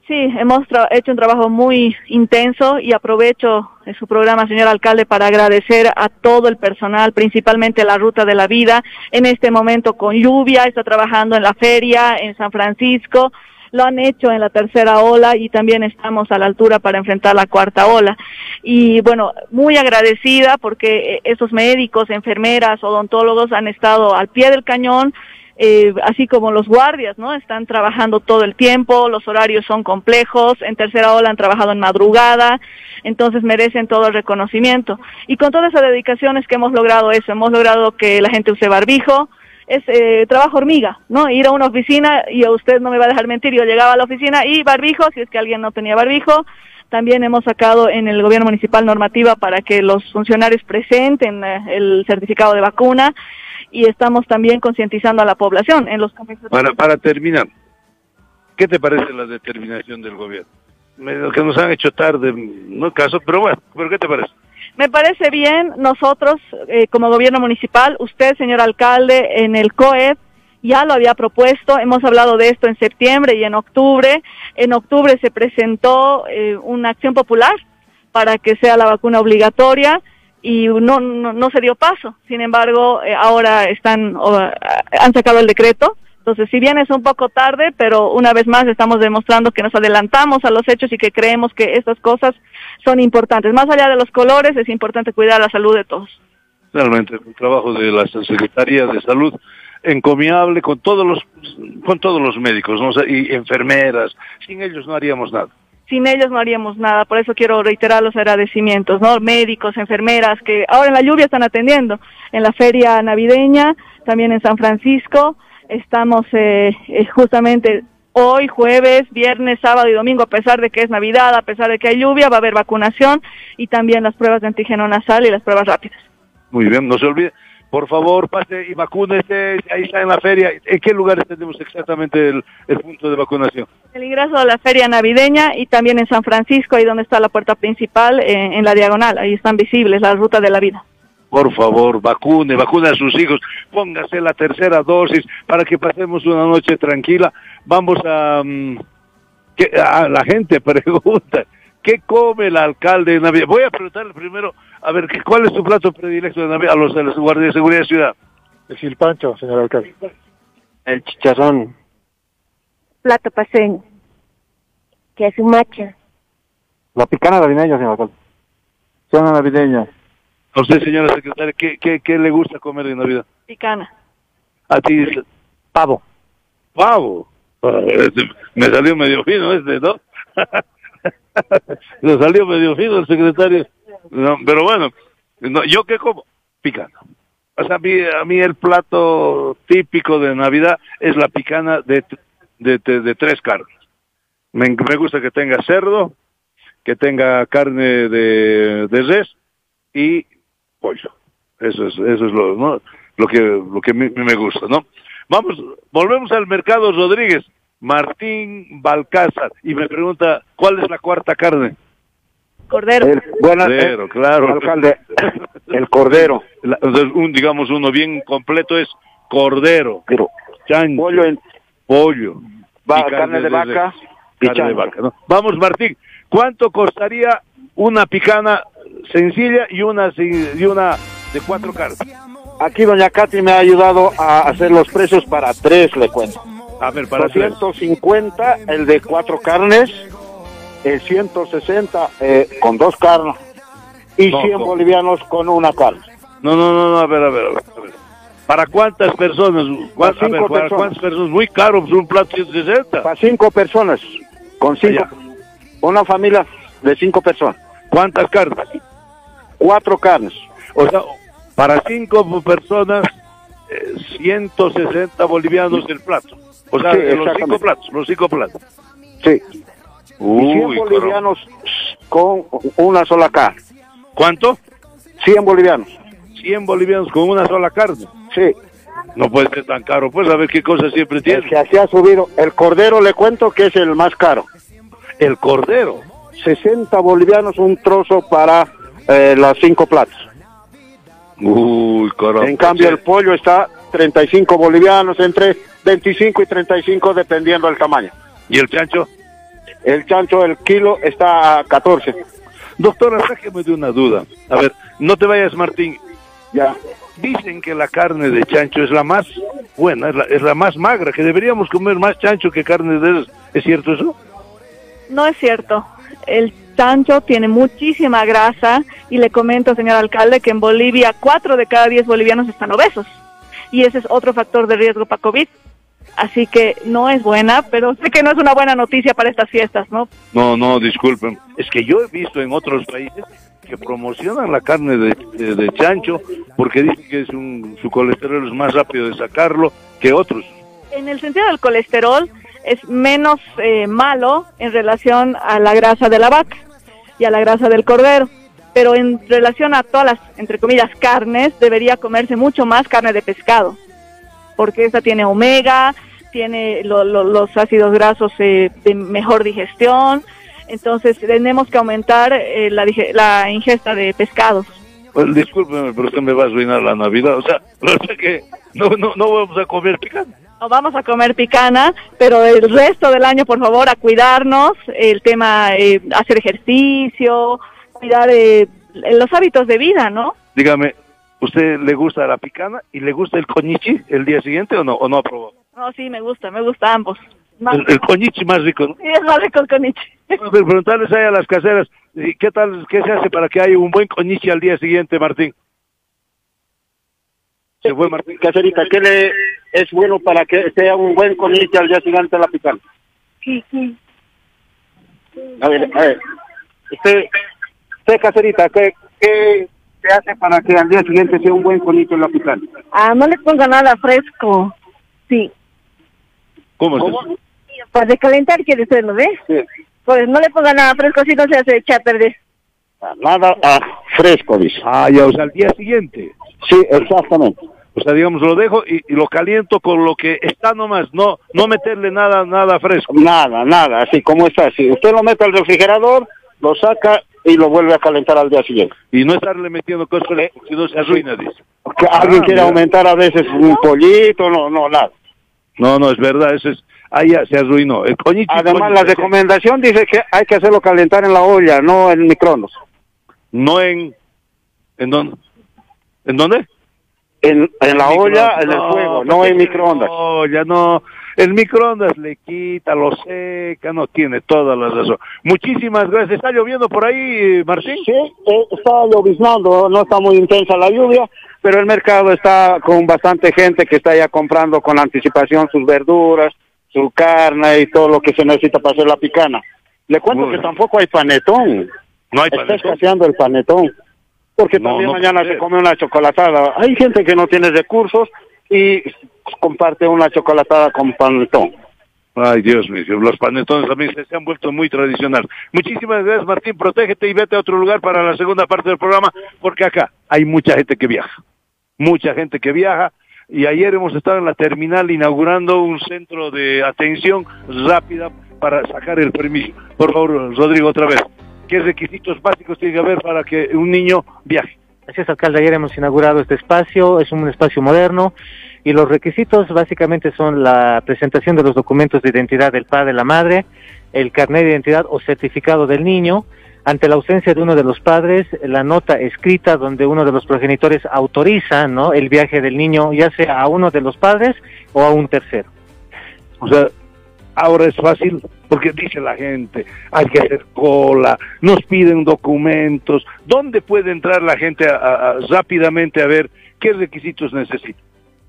Sí, hemos hecho un trabajo muy intenso y aprovecho eh, su programa, señor alcalde, para agradecer a todo el personal, principalmente la Ruta de la Vida, en este momento con lluvia, está trabajando en la feria, en San Francisco, lo han hecho en la tercera ola y también estamos a la altura para enfrentar la cuarta ola. Y bueno, muy agradecida porque eh, esos médicos, enfermeras, odontólogos han estado al pie del cañón, eh, así como los guardias, ¿no? Están trabajando todo el tiempo, los horarios son complejos, en tercera ola han trabajado en madrugada, entonces merecen todo el reconocimiento. Y con toda esa dedicación es que hemos logrado eso, hemos logrado que la gente use barbijo, es eh, trabajo hormiga, ¿no? Ir a una oficina, y a usted no me va a dejar mentir, yo llegaba a la oficina y barbijo, si es que alguien no tenía barbijo, también hemos sacado en el gobierno municipal normativa para que los funcionarios presenten eh, el certificado de vacuna y estamos también concientizando a la población en los comercios. Para, para terminar, ¿qué te parece la determinación del gobierno? Me- Que nos han hecho tarde, no caso, pero bueno, ¿pero qué te parece? Me parece bien, nosotros eh, como gobierno municipal, usted, señor alcalde, en el COEP ya lo había propuesto, hemos hablado de esto en septiembre y en octubre. En octubre se presentó eh, una acción popular para que sea la vacuna obligatoria y no, no, no se dio paso. Sin embargo, eh, ahora están, ah, han sacado el decreto. Entonces, si bien es un poco tarde, pero una vez más estamos demostrando que nos adelantamos a los hechos y que creemos que estas cosas son importantes. Más allá de los colores, es importante cuidar la salud de todos. Realmente, el trabajo de la Secretaría de Salud encomiable con todos los con todos los médicos ¿no? O sea, y enfermeras. Sin ellos no haríamos nada. Sin ellos no haríamos nada, por eso quiero reiterar los agradecimientos, ¿no? Médicos, enfermeras, que ahora en la lluvia están atendiendo, en la feria navideña, también en San Francisco, estamos eh, eh, justamente hoy, jueves, viernes, sábado y domingo, a pesar de que es Navidad, a pesar de que hay lluvia, va a haber vacunación y también las pruebas de antígeno nasal y las pruebas rápidas. Muy bien, no se olvide. Por favor, pase y vacúnese. Ahí está en la feria. ¿En qué lugares tenemos exactamente el, el punto de vacunación? El ingreso a la feria navideña y también en San Francisco, ahí donde está la puerta principal, eh, en la diagonal, ahí están visibles la ruta de la vida. Por favor, vacune, vacune a sus hijos, póngase la tercera dosis para que pasemos una noche tranquila. Vamos a... mm, que, a la gente pregunta, ¿qué come el alcalde de Navidad? Voy a preguntarle primero, a ver, ¿qué- ¿cuál es su plato predilecto de Navidad a los, a los guardias de seguridad de ciudad? El silpancho, señor alcalde. El chicharrón. Plato paseño. Que es un macha. La picana navideña, señor alcalde. Zona navideña. A usted, señora secretaria, ¿qué, qué, qué le gusta comer de Navidad? Picana. A ti, Pavo. pavo. Ah, este, Me salió medio fino este, ¿no? Me salió medio fino el secretario. No, pero bueno, no, ¿yo qué como? Picana. O sea, a mí, a mí el plato típico de Navidad es la picana de, de, de- de tres carnes. Me, me gusta que tenga cerdo, que tenga carne de, de res y pollo. Eso es, eso es lo, ¿no? lo que, lo que mí me gusta, ¿no? Vamos, volvemos al mercado Rodríguez. Martín Balcázar y me pregunta cuál es la cuarta carne. Cordero. buena- Cordero, claro. Alcalde, el cordero. La- entonces, un, digamos, uno bien completo es cordero, chancho, pollo, en- pollo, Va- carne de vaca y carne de vaca, ¿no? Vamos, Martín, ¿cuánto costaría una picana sencilla y una sin- y una de cuatro carnes? Aquí doña Katy me ha ayudado a hacer los precios para tres, le cuento. A ver, para tres. 250 el de cuatro carnes, el 160 eh, con dos carnes y No, 100 ¿cómo? bolivianos con una carne. No, no, no, no, a ver, a ver, a ver. ¿Para cuántas personas? ¿Cuán- Para a ver, ¿para personas. cuántas personas? Muy caro, pues, un plato 160. Para cinco personas, con cinco, una familia de cinco personas. ¿Cuántas carnes? Cuatro carnes. O sea, para cinco personas, eh, 160 bolivianos el plato. O sea, Sí, los cinco platos, los cinco platos. Sí. y 100 Uy, bolivianos con una sola carne. ¿Cuánto? 100 bolivianos. 100 bolivianos con una sola carne. Sí. No puede ser tan caro, pues a ver qué cosa siempre tiene. que así ha subido. El cordero le cuento que es el más caro. El cordero. 60 bolivianos un trozo para eh, las cinco platos. Uy, caramba. En cambio, el pollo está 35 bolivianos, entre 25 y 35 dependiendo del tamaño. ¿Y el chancho? El chancho, el kilo está a 14. Doctora, sáqueme de una duda. A ver, no te vayas, Martín. Ya. Dicen que la carne de chancho es la más buena, es la, es la más magra, que deberíamos comer más chancho que carne de. ¿Es cierto eso? No es cierto. El chancho tiene muchísima grasa y le comento, señor alcalde, que en Bolivia cuatro de cada diez bolivianos están obesos. Y ese es otro factor de riesgo para COVID. Así que no es buena, pero sé que no es una buena noticia para estas fiestas, ¿no? No, no, disculpen. Es que yo he visto en otros países que promocionan la carne de, de- de chancho porque dicen que es un, su colesterol es más rápido de sacarlo que otros. En el sentido del colesterol, es menos eh, malo en relación a la grasa de la vaca y a la grasa del cordero. Pero en relación a todas las, entre comillas, carnes, debería comerse mucho más carne de pescado, porque esta tiene omega, tiene lo- lo- los ácidos grasos eh, de mejor digestión, entonces tenemos que aumentar eh, la, la ingesta de pescados. Pues, discúlpeme, pero usted me va a arruinar la Navidad. O sea, no, no, no vamos a comer picante. No vamos a comer picana, pero el resto del año, por favor, a cuidarnos, el tema, eh, hacer ejercicio, cuidar eh, los hábitos de vida, ¿no? Dígame, ¿usted le gusta la picana y le gusta el coñichi el día siguiente o no? ¿O no aprobó? No, sí, me gusta, me gusta ambos. Más- El, el coñichi más rico, ¿no? Sí, es más rico el coniche. A ver, preguntarles ahí a las caseras, ¿y ¿qué tal, qué se hace para que haya un buen coñichi al día siguiente, Martín? Se fue Martín. Caserita, ¿qué le es bueno para que sea un buen conite al día siguiente de la picana? A ver, a ver. Usted, usted Caserita, ¿qué, ¿qué se hace para que al día siguiente sea un buen conito en la picana? Ah, no le ponga nada fresco. Sí. ¿Cómo es eso? Para descalentar quiere ser, ¿no ve? Sí. Pues no le ponga nada fresco, si no se hace echar a perder. Nada ah, fresco, dice. Ah, ya, o sea, al día siguiente. Sí, exactamente. O sea, digamos, lo dejo y, y lo caliento con lo que está nomás, no no meterle nada nada fresco. Nada, nada, así como está. Si usted lo mete al refrigerador, lo saca y lo vuelve a calentar al día siguiente. Y no estarle metiendo cosas, si no se arruina, dice. Que alguien Ah, quiere mira. aumentar a veces un pollito, no, no, nada. No, no, es verdad, eso es... Ah, ya, se arruinó. El coñichi, Además, la recomendación dice que hay que hacerlo calentar en la olla, no en microondas. No en... ¿En dónde? ¿En dónde? En, en la olla, en el No, fuego, no pues en microondas. No, ya no. El microondas le quita, lo seca, no tiene toda la razón. Muchísimas gracias. ¿Está lloviendo por ahí, Martín? Sí, eh, está lloviznando, no está muy intensa la lluvia, pero el mercado está con bastante gente que está ya comprando con anticipación sus verduras, su carne y todo lo que se necesita para hacer la picana. Le cuento que tampoco hay panetón. No hay Está escaseando el panetón. Porque No, también no mañana se come una chocolatada. Hay gente que no tiene recursos y comparte una chocolatada con panetón. Ay, Dios mío, los panetones también se, han vuelto muy tradicional. Muchísimas gracias, Martín. Protégete y vete a otro lugar para la segunda parte del programa, porque acá hay mucha gente que viaja. Mucha gente que viaja. Y ayer hemos estado en la terminal inaugurando un centro de atención rápida para sacar el permiso. Por favor, Rodrigo, otra vez. ¿Qué requisitos básicos tiene que haber para que un niño viaje? Así es, alcalde. Ayer hemos inaugurado este espacio, es un espacio moderno y los requisitos básicamente son la presentación de los documentos de identidad del padre, la madre, el carnet de identidad o certificado del niño. Ante la ausencia de uno de los padres, la nota escrita donde uno de los progenitores autoriza ¿no? el viaje del niño, ya sea a uno de los padres o a un tercero. O sea, ahora es fácil porque dice la gente, hay que hacer cola, nos piden documentos. ¿Dónde puede entrar la gente a- a- a- rápidamente a ver qué requisitos necesita?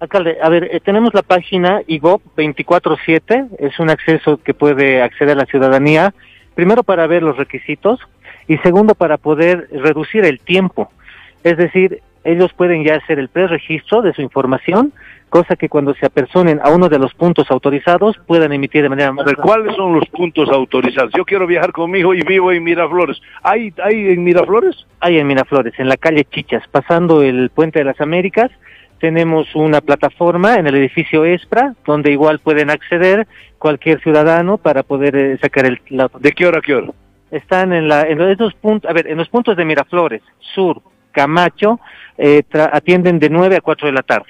Alcalde, a ver, eh, tenemos la página IGOP 24-7, es un acceso que puede acceder la ciudadanía, primero para ver los requisitos y segundo para poder reducir el tiempo. Es decir, ellos pueden ya hacer el preregistro de su información, cosa que cuando se apersonen a uno de los puntos autorizados puedan emitir de manera A ver, ¿cuáles son los puntos autorizados? Yo quiero viajar con mi hijo y vivo en Miraflores. ¿Hay, hay en Miraflores? Hay en Miraflores, en la calle Chichas, pasando el Puente de las Américas, tenemos una plataforma en el edificio ESPRA, donde igual pueden acceder cualquier ciudadano para poder eh, sacar el... La... ¿De qué hora a qué hora? Están en, la, en esos puntos, a ver, en los puntos de Miraflores, Sur, Camacho eh, tra- atienden de 9 a 4 de la tarde.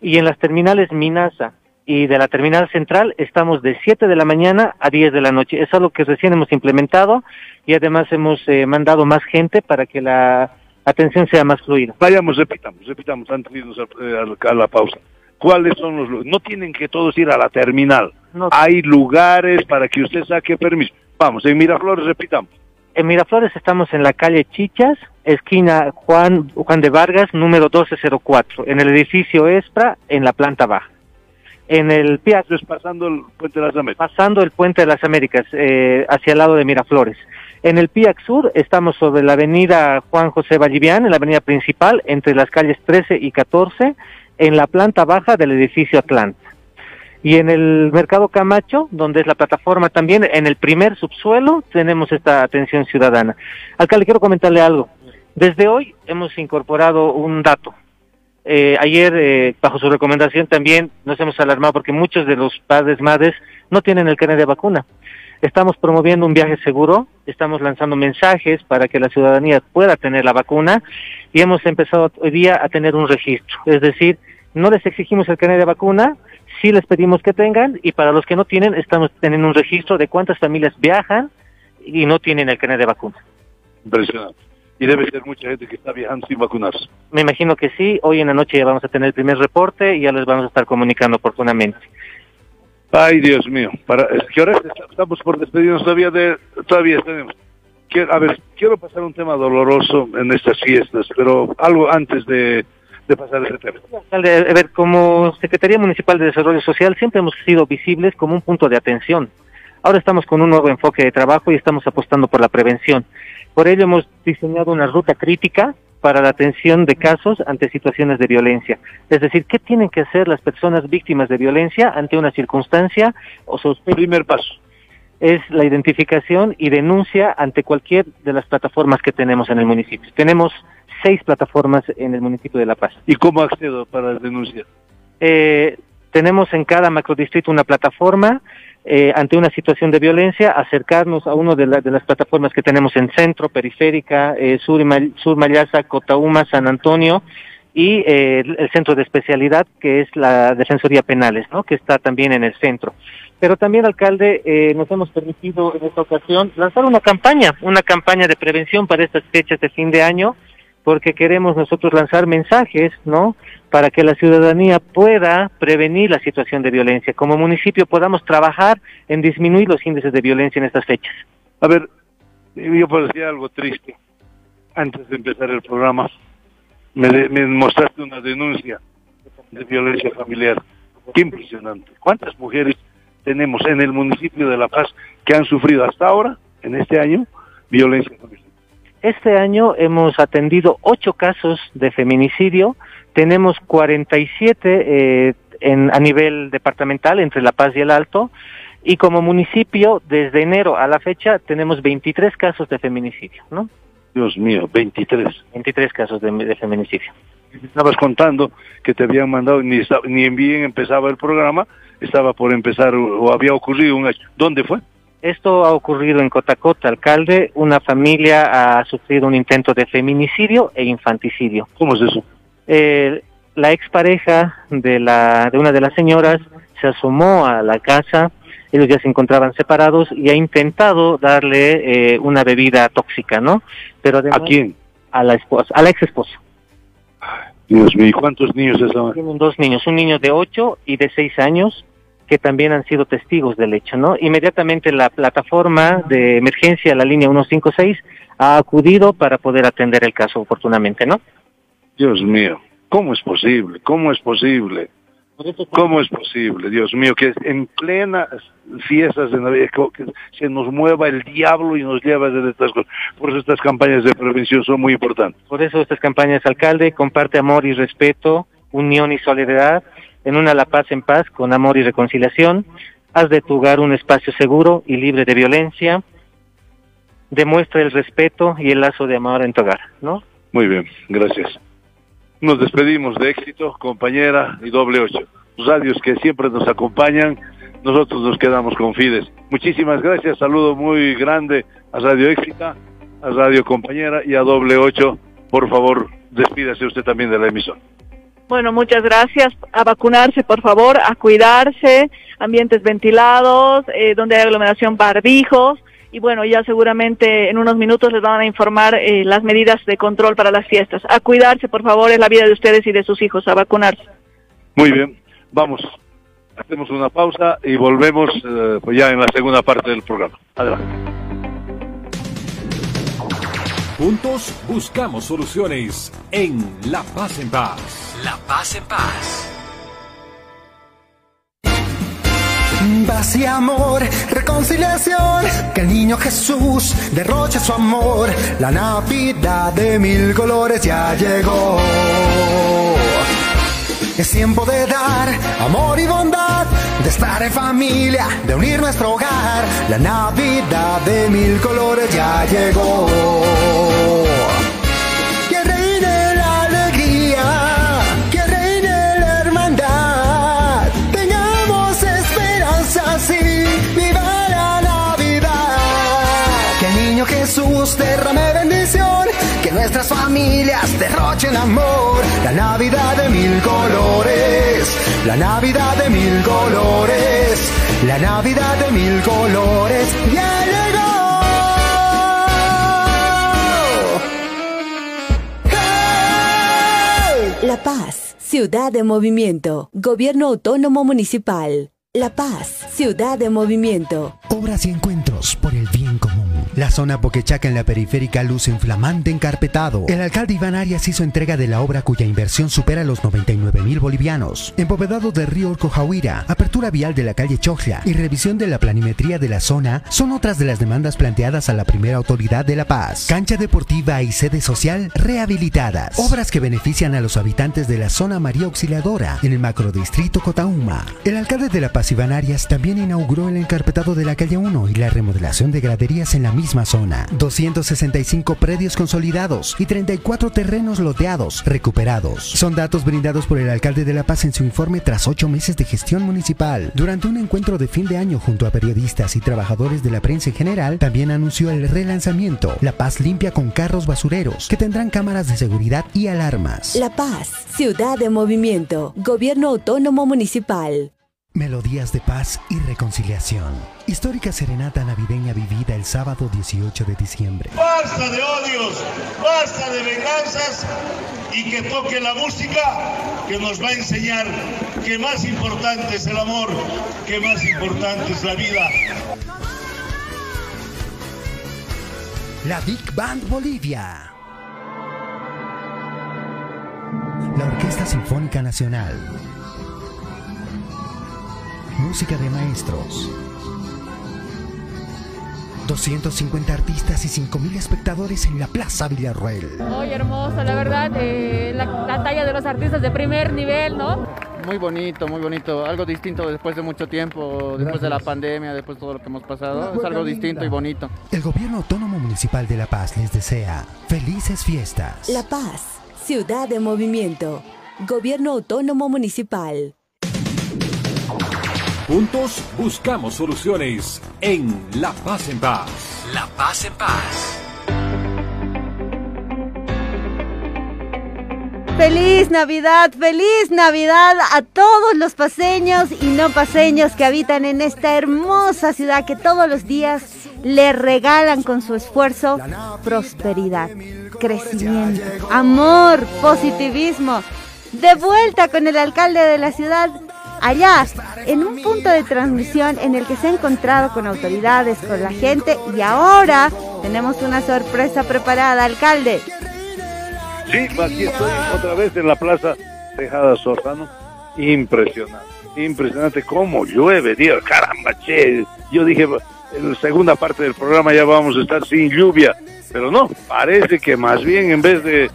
Y en las terminales Minasa y de la terminal central estamos de 7 de la mañana a 10 de la noche. Es algo que recién hemos implementado y además hemos eh, mandado más gente para que la atención sea más fluida. Vayamos, repitamos, repitamos antes de irnos a, eh, a la pausa. ¿Cuáles son los lugares? No tienen que todos ir a la terminal. Hay lugares para que usted saque permiso. Vamos, en Miraflores repitamos. En Miraflores estamos en la calle Chichas, esquina Juan, Juan de Vargas, número 1204, en el edificio Espra, en la planta baja. En el PIAC, es pasando el Puente de las Américas. pasando el Puente de las Américas, eh, hacia el lado de Miraflores. En el PIAC Sur estamos sobre la avenida Juan José Vallivian, en la avenida principal, entre las calles 13 y 14, en la planta baja del edificio Atlanta. Y en el Mercado Camacho, donde es la plataforma también, en el primer subsuelo tenemos esta atención ciudadana. Alcalde, quiero comentarle algo. Desde hoy hemos incorporado un dato. Eh, ayer, eh, bajo su recomendación, también nos hemos alarmado porque muchos de los padres, madres, no tienen el carnet de vacuna. Estamos promoviendo un viaje seguro, estamos lanzando mensajes para que la ciudadanía pueda tener la vacuna y hemos empezado hoy día a tener un registro. Es decir, no les exigimos el carnet de vacuna, sí les pedimos que tengan y para los que no tienen, estamos teniendo un registro de cuántas familias viajan y no tienen el carnet de vacuna. Impresionante. Y debe ser mucha gente que está viajando sin vacunarse. Me imagino que sí, hoy en la noche ya vamos a tener el primer reporte y ya les vamos a estar comunicando oportunamente. Ay, Dios mío. Para, ¿Qué hora es? Estamos por despedirnos todavía de... Todavía tenemos. Quiero- a ver, quiero pasar un tema doloroso en estas fiestas, pero algo antes de, de pasar ese tema. A ver, como Secretaría Municipal de Desarrollo Social siempre hemos sido visibles como un punto de atención. Ahora estamos con un nuevo enfoque de trabajo y estamos apostando por la prevención. Por ello hemos diseñado una ruta crítica para la atención de casos ante situaciones de violencia. Es decir, ¿qué tienen que hacer las personas víctimas de violencia ante una circunstancia o sospecha? Primer paso. Es la identificación y denuncia ante cualquier de las plataformas que tenemos en el municipio. Tenemos seis plataformas en el municipio de La Paz. ¿Y cómo accedo para denunciar? Eh, tenemos en cada macrodistrito una plataforma eh, ante una situación de violencia, acercarnos a una de, la- de las plataformas que tenemos en Centro, Periférica, eh, Sur, Sur Mayasa, Cotauma, San Antonio y eh, el, el Centro de Especialidad, que es la Defensoría Penales, ¿no? que está también en el centro. Pero también, alcalde, eh, nos hemos permitido en esta ocasión lanzar una campaña, una campaña de prevención para estas fechas de fin de año, porque queremos nosotros lanzar mensajes, ¿no? Para que la ciudadanía pueda prevenir la situación de violencia. Como municipio podamos trabajar en disminuir los índices de violencia en estas fechas. A ver, yo puedo decir algo triste. Antes de empezar el programa, me, de- me mostraste una denuncia de violencia familiar. Qué impresionante. ¿Cuántas mujeres tenemos en el municipio de La Paz que han sufrido hasta ahora, en este año, violencia familiar? Este año hemos atendido ocho casos de feminicidio, tenemos 47 eh, en, a nivel departamental entre La Paz y el Alto, y como municipio, desde enero a la fecha, tenemos 23 casos de feminicidio, ¿no? Dios mío, 23. 23 casos de, de feminicidio. Estabas contando que te habían mandado, ni, ni bien empezaba el programa, estaba por empezar o, o había ocurrido un hecho. ¿Dónde fue? Esto ha ocurrido en Cotacota, alcalde. Una familia ha sufrido un intento de feminicidio e infanticidio. ¿Cómo es eso? Eh, la expareja de, la, de una de las señoras se asomó a la casa, ellos ya se encontraban separados y ha intentado darle eh, una bebida tóxica, ¿no? Pero además, ¿A quién? A la esposa, a la ex esposa. Dios mío, ¿y ¿cuántos niños estaban? Tienen dos niños, un niño de 8 y de 6 años, que también han sido testigos del hecho, ¿no? Inmediatamente la plataforma de emergencia, la línea 156, ha acudido para poder atender el caso oportunamente, ¿no? Dios mío, ¿cómo es posible? ¿Cómo es posible? ¿Cómo es posible, Dios mío, que en plenas fiestas de Navidad co- que se nos mueva el diablo y nos lleva a hacer estas cosas? Por eso estas campañas de prevención son muy importantes. Por eso estas campañas, alcalde, comparte amor y respeto, unión y solidaridad, en una La Paz en paz, con amor y reconciliación. Haz de tu hogar un espacio seguro y libre de violencia. Demuestra el respeto y el lazo de amor en tu hogar, ¿no? Muy bien, gracias. Nos despedimos de éxito, compañera y doble ocho. Radios que siempre nos acompañan, nosotros nos quedamos con Fides. Muchísimas gracias, saludo muy grande a Radio Éxita, a Radio Compañera y a doble ocho por favor, despídase usted también de la emisora. Bueno, muchas gracias. A vacunarse, por favor, a cuidarse, ambientes ventilados, eh, donde hay aglomeración, barbijos. Y bueno, ya seguramente en unos minutos les van a informar eh, las medidas de control para las fiestas. A cuidarse, por favor, es la vida de ustedes y de sus hijos, a vacunarse. Muy bien, vamos. Hacemos una pausa y volvemos eh, pues ya en la segunda parte del programa. Adelante. Juntos buscamos soluciones en La Paz en Paz. La Paz en Paz. Paz y amor, reconciliación, que el niño Jesús derroche su amor. La Navidad de mil colores ya llegó. Es tiempo de dar amor y bondad, de estar en familia, de unir nuestro hogar. La Navidad de mil colores ya llegó. Nuestras familias derrochen amor. La Navidad de mil colores, la Navidad de mil colores, la Navidad de mil colores ya llegó. La Paz, ciudad de movimiento, gobierno autónomo municipal. La Paz, ciudad de movimiento. Obras y encuentros por el. La zona Boquechaca en la periférica luce un flamante encarpetado. El alcalde Iván Arias hizo entrega de la obra cuya inversión supera los 99 mil bolivianos. Empovedado de río Orcojahuira, apertura vial de la calle Chojla y revisión de la planimetría de la zona son otras de las demandas planteadas a la primera autoridad de La Paz. Cancha deportiva y sede social rehabilitadas. Obras que benefician a los habitantes de la zona María Auxiliadora en el macrodistrito Cotauma. El alcalde de La Paz Iván Arias también inauguró el encarpetado de la calle 1 y la remodelación de graderías en la misma zona. 265 predios consolidados y 34 terrenos loteados, recuperados. Son datos brindados por el alcalde de La Paz en su informe tras ocho meses de gestión municipal. Durante un encuentro de fin de año junto a periodistas y trabajadores de la prensa en general, también anunció el relanzamiento La Paz limpia con carros basureros que tendrán cámaras de seguridad y alarmas. La Paz, ciudad de movimiento, gobierno autónomo municipal. Melodías de paz y reconciliación. Histórica serenata navideña vivida el sábado 18 de diciembre. Basta de odios, basta de venganzas y que toque la música que nos va a enseñar que más importante es el amor, que más importante es la vida. La Big Band Bolivia. La Orquesta Sinfónica Nacional. Música de maestros. 250 artistas y 5.000 espectadores en la Plaza Villarroel. Muy hermoso, la verdad, eh, la, la talla de los artistas de primer nivel, ¿no? Muy bonito, muy bonito. Algo distinto después de mucho tiempo, después de la pandemia, después de todo lo que hemos pasado. Es algo distinto y bonito. El Gobierno Autónomo Municipal de La Paz les desea felices fiestas. La Paz, ciudad de movimiento, gobierno autónomo municipal. Juntos buscamos soluciones en La Paz en Paz. La Paz en Paz. Feliz Navidad, feliz Navidad a todos los paseños y no paseños que habitan en esta hermosa ciudad que todos los días le regalan con su esfuerzo prosperidad, crecimiento, amor, positivismo. De vuelta con el alcalde de la ciudad, allá, en un punto de transmisión en el que se ha encontrado con autoridades, con la gente y ahora tenemos una sorpresa preparada, alcalde. Sí, aquí estoy otra vez en la plaza Tejada Sordano. Impresionante, impresionante cómo llueve, Dios, caramba, che. Yo dije, en la segunda parte del programa ya vamos a estar sin lluvia, pero no, parece que más bien en vez de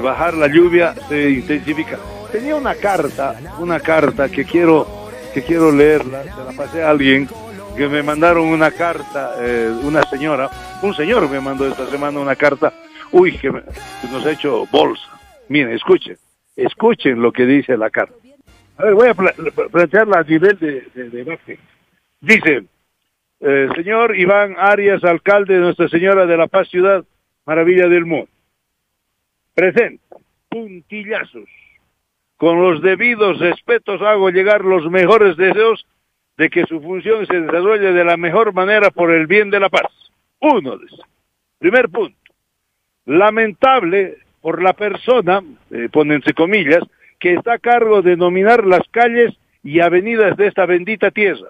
bajar la lluvia se intensifica. Tenía una carta, una carta que quiero, que quiero leerla, se la pasé a alguien que me mandaron una carta, eh, una señora, un señor me mandó esta semana una carta uy, que, nos ha hecho bolsa. Miren, escuchen, escuchen lo que dice la carta. A ver, voy a pla- pla- plantearla a nivel de, de debate. Dice, eh, señor Iván Arias, alcalde de Nuestra Señora de la Paz Ciudad, Maravilla del Mundo. presenta puntillazos. Con los debidos respetos hago llegar los mejores deseos de que su función se desarrolle de la mejor manera por el bien de la paz. Uno esos. Primer punto. Lamentable por la persona, eh, ponense comillas, que está a cargo de nominar las calles y avenidas de esta bendita tierra.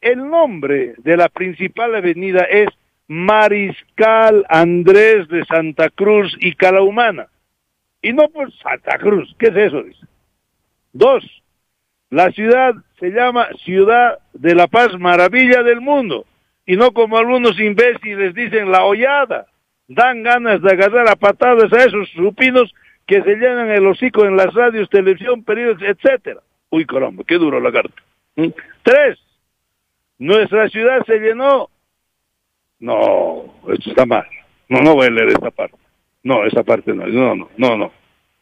El nombre de la principal avenida es Mariscal Andrés de Santa Cruz y Calahumana. Y no por Santa Cruz, ¿qué es eso? Dice. Dos, la ciudad se llama Ciudad de la Paz, Maravilla del Mundo, y no como algunos imbéciles dicen la hollada. Dan ganas de agarrar a patadas a esos supinos que se llenan el hocico en las radios, televisión, periódicos, etcétera. Uy, caramba, qué duro la carta. ¿Mm? Tres, nuestra ciudad se llenó. No, esto está mal. No, no voy a leer esta parte. No, esa parte no, no, no, no, no.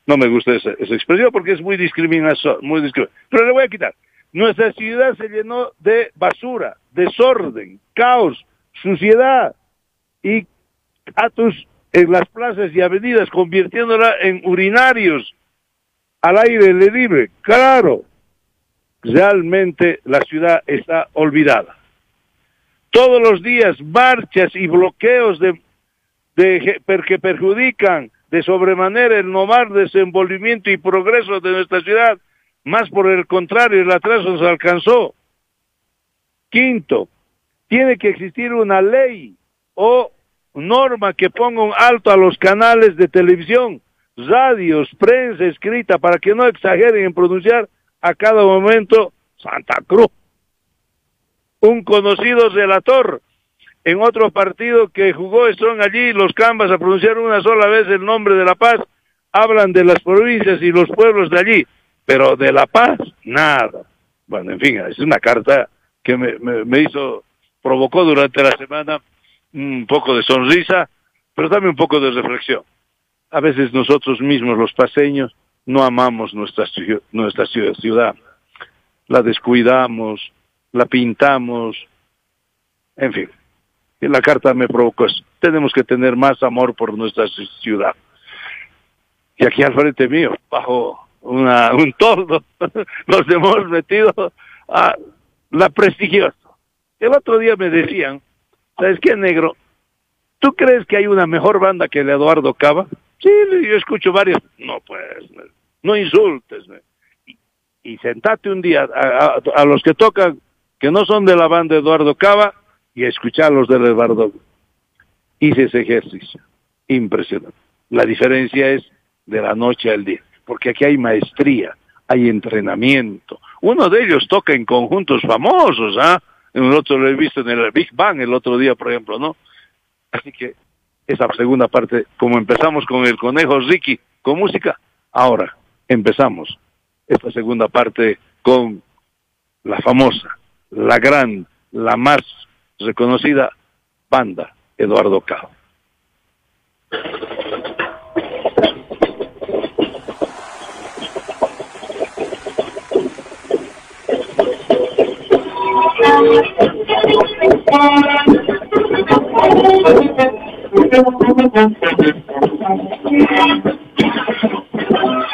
No me gusta esa, esa expresión porque es muy discriminación, muy discriminación. Pero le voy a quitar. Nuestra ciudad se llenó de basura, desorden, caos, suciedad y atos en las plazas y avenidas, convirtiéndola en urinarios al aire libre. Claro, realmente la ciudad está olvidada. Todos los días marchas y bloqueos de, de, que perjudican de sobremanera el normal desenvolvimiento y progreso de nuestra ciudad, más por el contrario, el atraso se alcanzó. Quinto, tiene que existir una ley o norma que ponga un alto a los canales de televisión, radios, prensa escrita, para que no exageren en pronunciar a cada momento Santa Cruz. Un conocido relator en otro partido que jugó Strong allí, los Cambas a pronunciar una sola vez el nombre de La Paz, hablan de las provincias y los pueblos de allí, pero de La Paz, nada. Bueno, en fin, es una carta que me, me, me hizo, provocó durante la semana un poco de sonrisa, pero también un poco de reflexión. A veces nosotros mismos, los paseños, no amamos nuestra, nuestra ciudad. La descuidamos, la pintamos, en fin. La carta me provocó eso. Tenemos que tener más amor por nuestra ciudad. Y aquí al frente mío, bajo una, un toldo, nos hemos metido a la prestigiosa. El otro día me decían, ¿sabes qué, negro? ¿Tú crees que hay una mejor banda que el Eduardo Cava? Sí, yo escucho varias. No, pues, no insultes. Y, y sentate un día a, a, a, los que tocan, que no son de la banda Eduardo Cava, y a escucharlos de Eduardo. Hice ese ejercicio. Impresionante. La diferencia es de la noche al día, porque aquí hay maestría, hay entrenamiento. Uno de ellos toca en conjuntos famosos, ¿ah? En el otro lo he visto en el Big Bang el otro día, por ejemplo, ¿no? Así que esa segunda parte, como empezamos con el conejo Ricky con música, ahora empezamos esta segunda parte con la famosa, la gran, la más reconocida banda Eduardo Cao.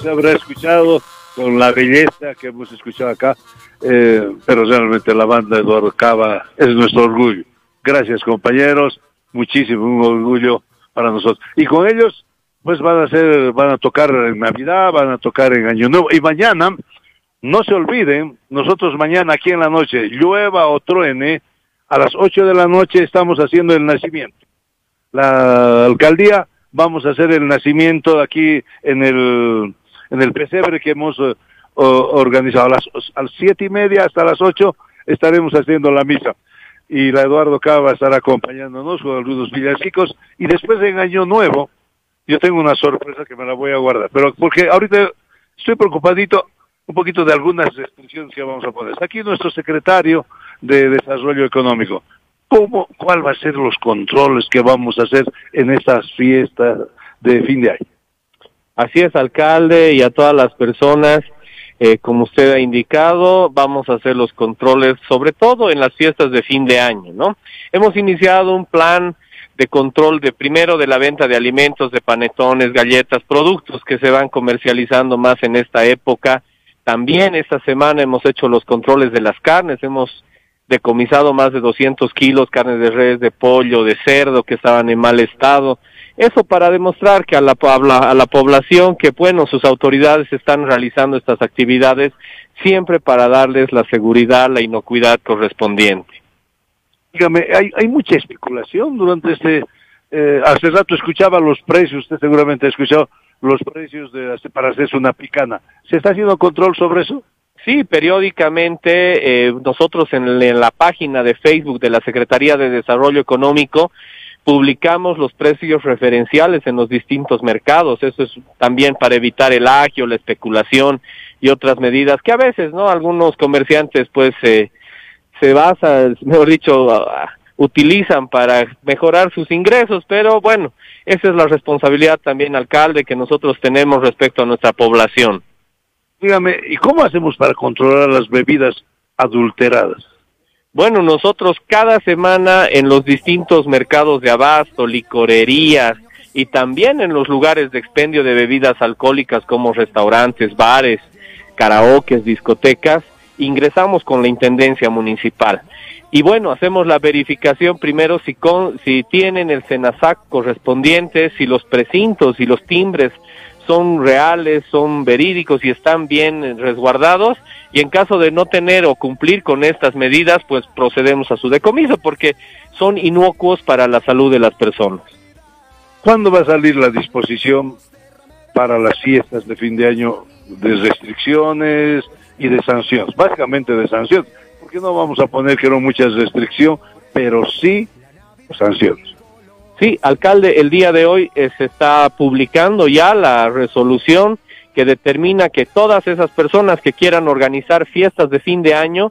se habrá escuchado con la belleza que hemos escuchado acá, eh, pero realmente la banda Eduardo Cava es nuestro orgullo. Gracias compañeros, muchísimo un orgullo para nosotros. Y con ellos, pues van a hacer, van a tocar en Navidad, van a tocar en Año Nuevo. Y mañana, no se olviden, nosotros mañana aquí en la noche, llueva o truene, a las 8 de la noche estamos haciendo el nacimiento. La alcaldía vamos a hacer el nacimiento aquí en el, en el pesebre que hemos eh, organizado. A las, siete y media hasta las 8 estaremos haciendo la misa. Y la Eduardo Cava estará acompañándonos con algunos villancicos. Y después en Año Nuevo, yo tengo una sorpresa que me la voy a guardar. Pero porque ahorita estoy preocupadito un poquito de algunas restricciones que vamos a poner. Aquí nuestro secretario de Desarrollo Económico. ¿Cómo, cuál va a ser los controles que vamos a hacer en estas fiestas de fin de año? Así es, alcalde, y a todas las personas, eh, como usted ha indicado, vamos a hacer los controles, sobre todo en las fiestas de fin de año, ¿no? Hemos iniciado un plan de control de primero de la venta de alimentos, de panetones, galletas, productos que se van comercializando más en esta época. También esta semana hemos hecho los controles de las carnes, hemos decomisado más de 200 kilos carnes de res, de pollo, de cerdo que estaban en mal estado. Eso para demostrar que a la, a la población que, bueno, sus autoridades están realizando estas actividades siempre para darles la seguridad, la inocuidad correspondiente. Dígame, hay, hay mucha especulación durante este... eh, hace rato escuchaba los precios, usted seguramente ha escuchado los precios de, para hacerse una picana. ¿Se está haciendo control sobre eso? Sí, periódicamente eh, nosotros en la página de Facebook de la Secretaría de Desarrollo Económico publicamos los precios referenciales en los distintos mercados. Eso es también para evitar el agio, la especulación y otras medidas que a veces, ¿no? Algunos comerciantes pues eh, se basan, mejor dicho, utilizan para mejorar sus ingresos, pero bueno, esa es la responsabilidad también, alcalde, que nosotros tenemos respecto a nuestra población. Dígame, ¿y cómo hacemos para controlar las bebidas adulteradas? Bueno, nosotros cada semana en los distintos mercados de abasto, licorerías y también en los lugares de expendio de bebidas alcohólicas como restaurantes, bares, karaokes, discotecas, ingresamos con la Intendencia Municipal. Y bueno, hacemos la verificación primero si, con, si tienen el SENASAC correspondiente, si los precintos y los timbres son reales, son verídicos y están bien resguardados. Y en caso de no tener o cumplir con estas medidas, pues procedemos a su decomiso porque son inocuos para la salud de las personas. ¿Cuándo va a salir la disposición para las fiestas de fin de año de restricciones y de sanciones? Básicamente de sanciones, porque no vamos a poner que no muchas restricciones, pero sí sanciones. Sí, alcalde, el día de hoy eh, se está publicando ya la resolución que determina que todas esas personas que quieran organizar fiestas de fin de año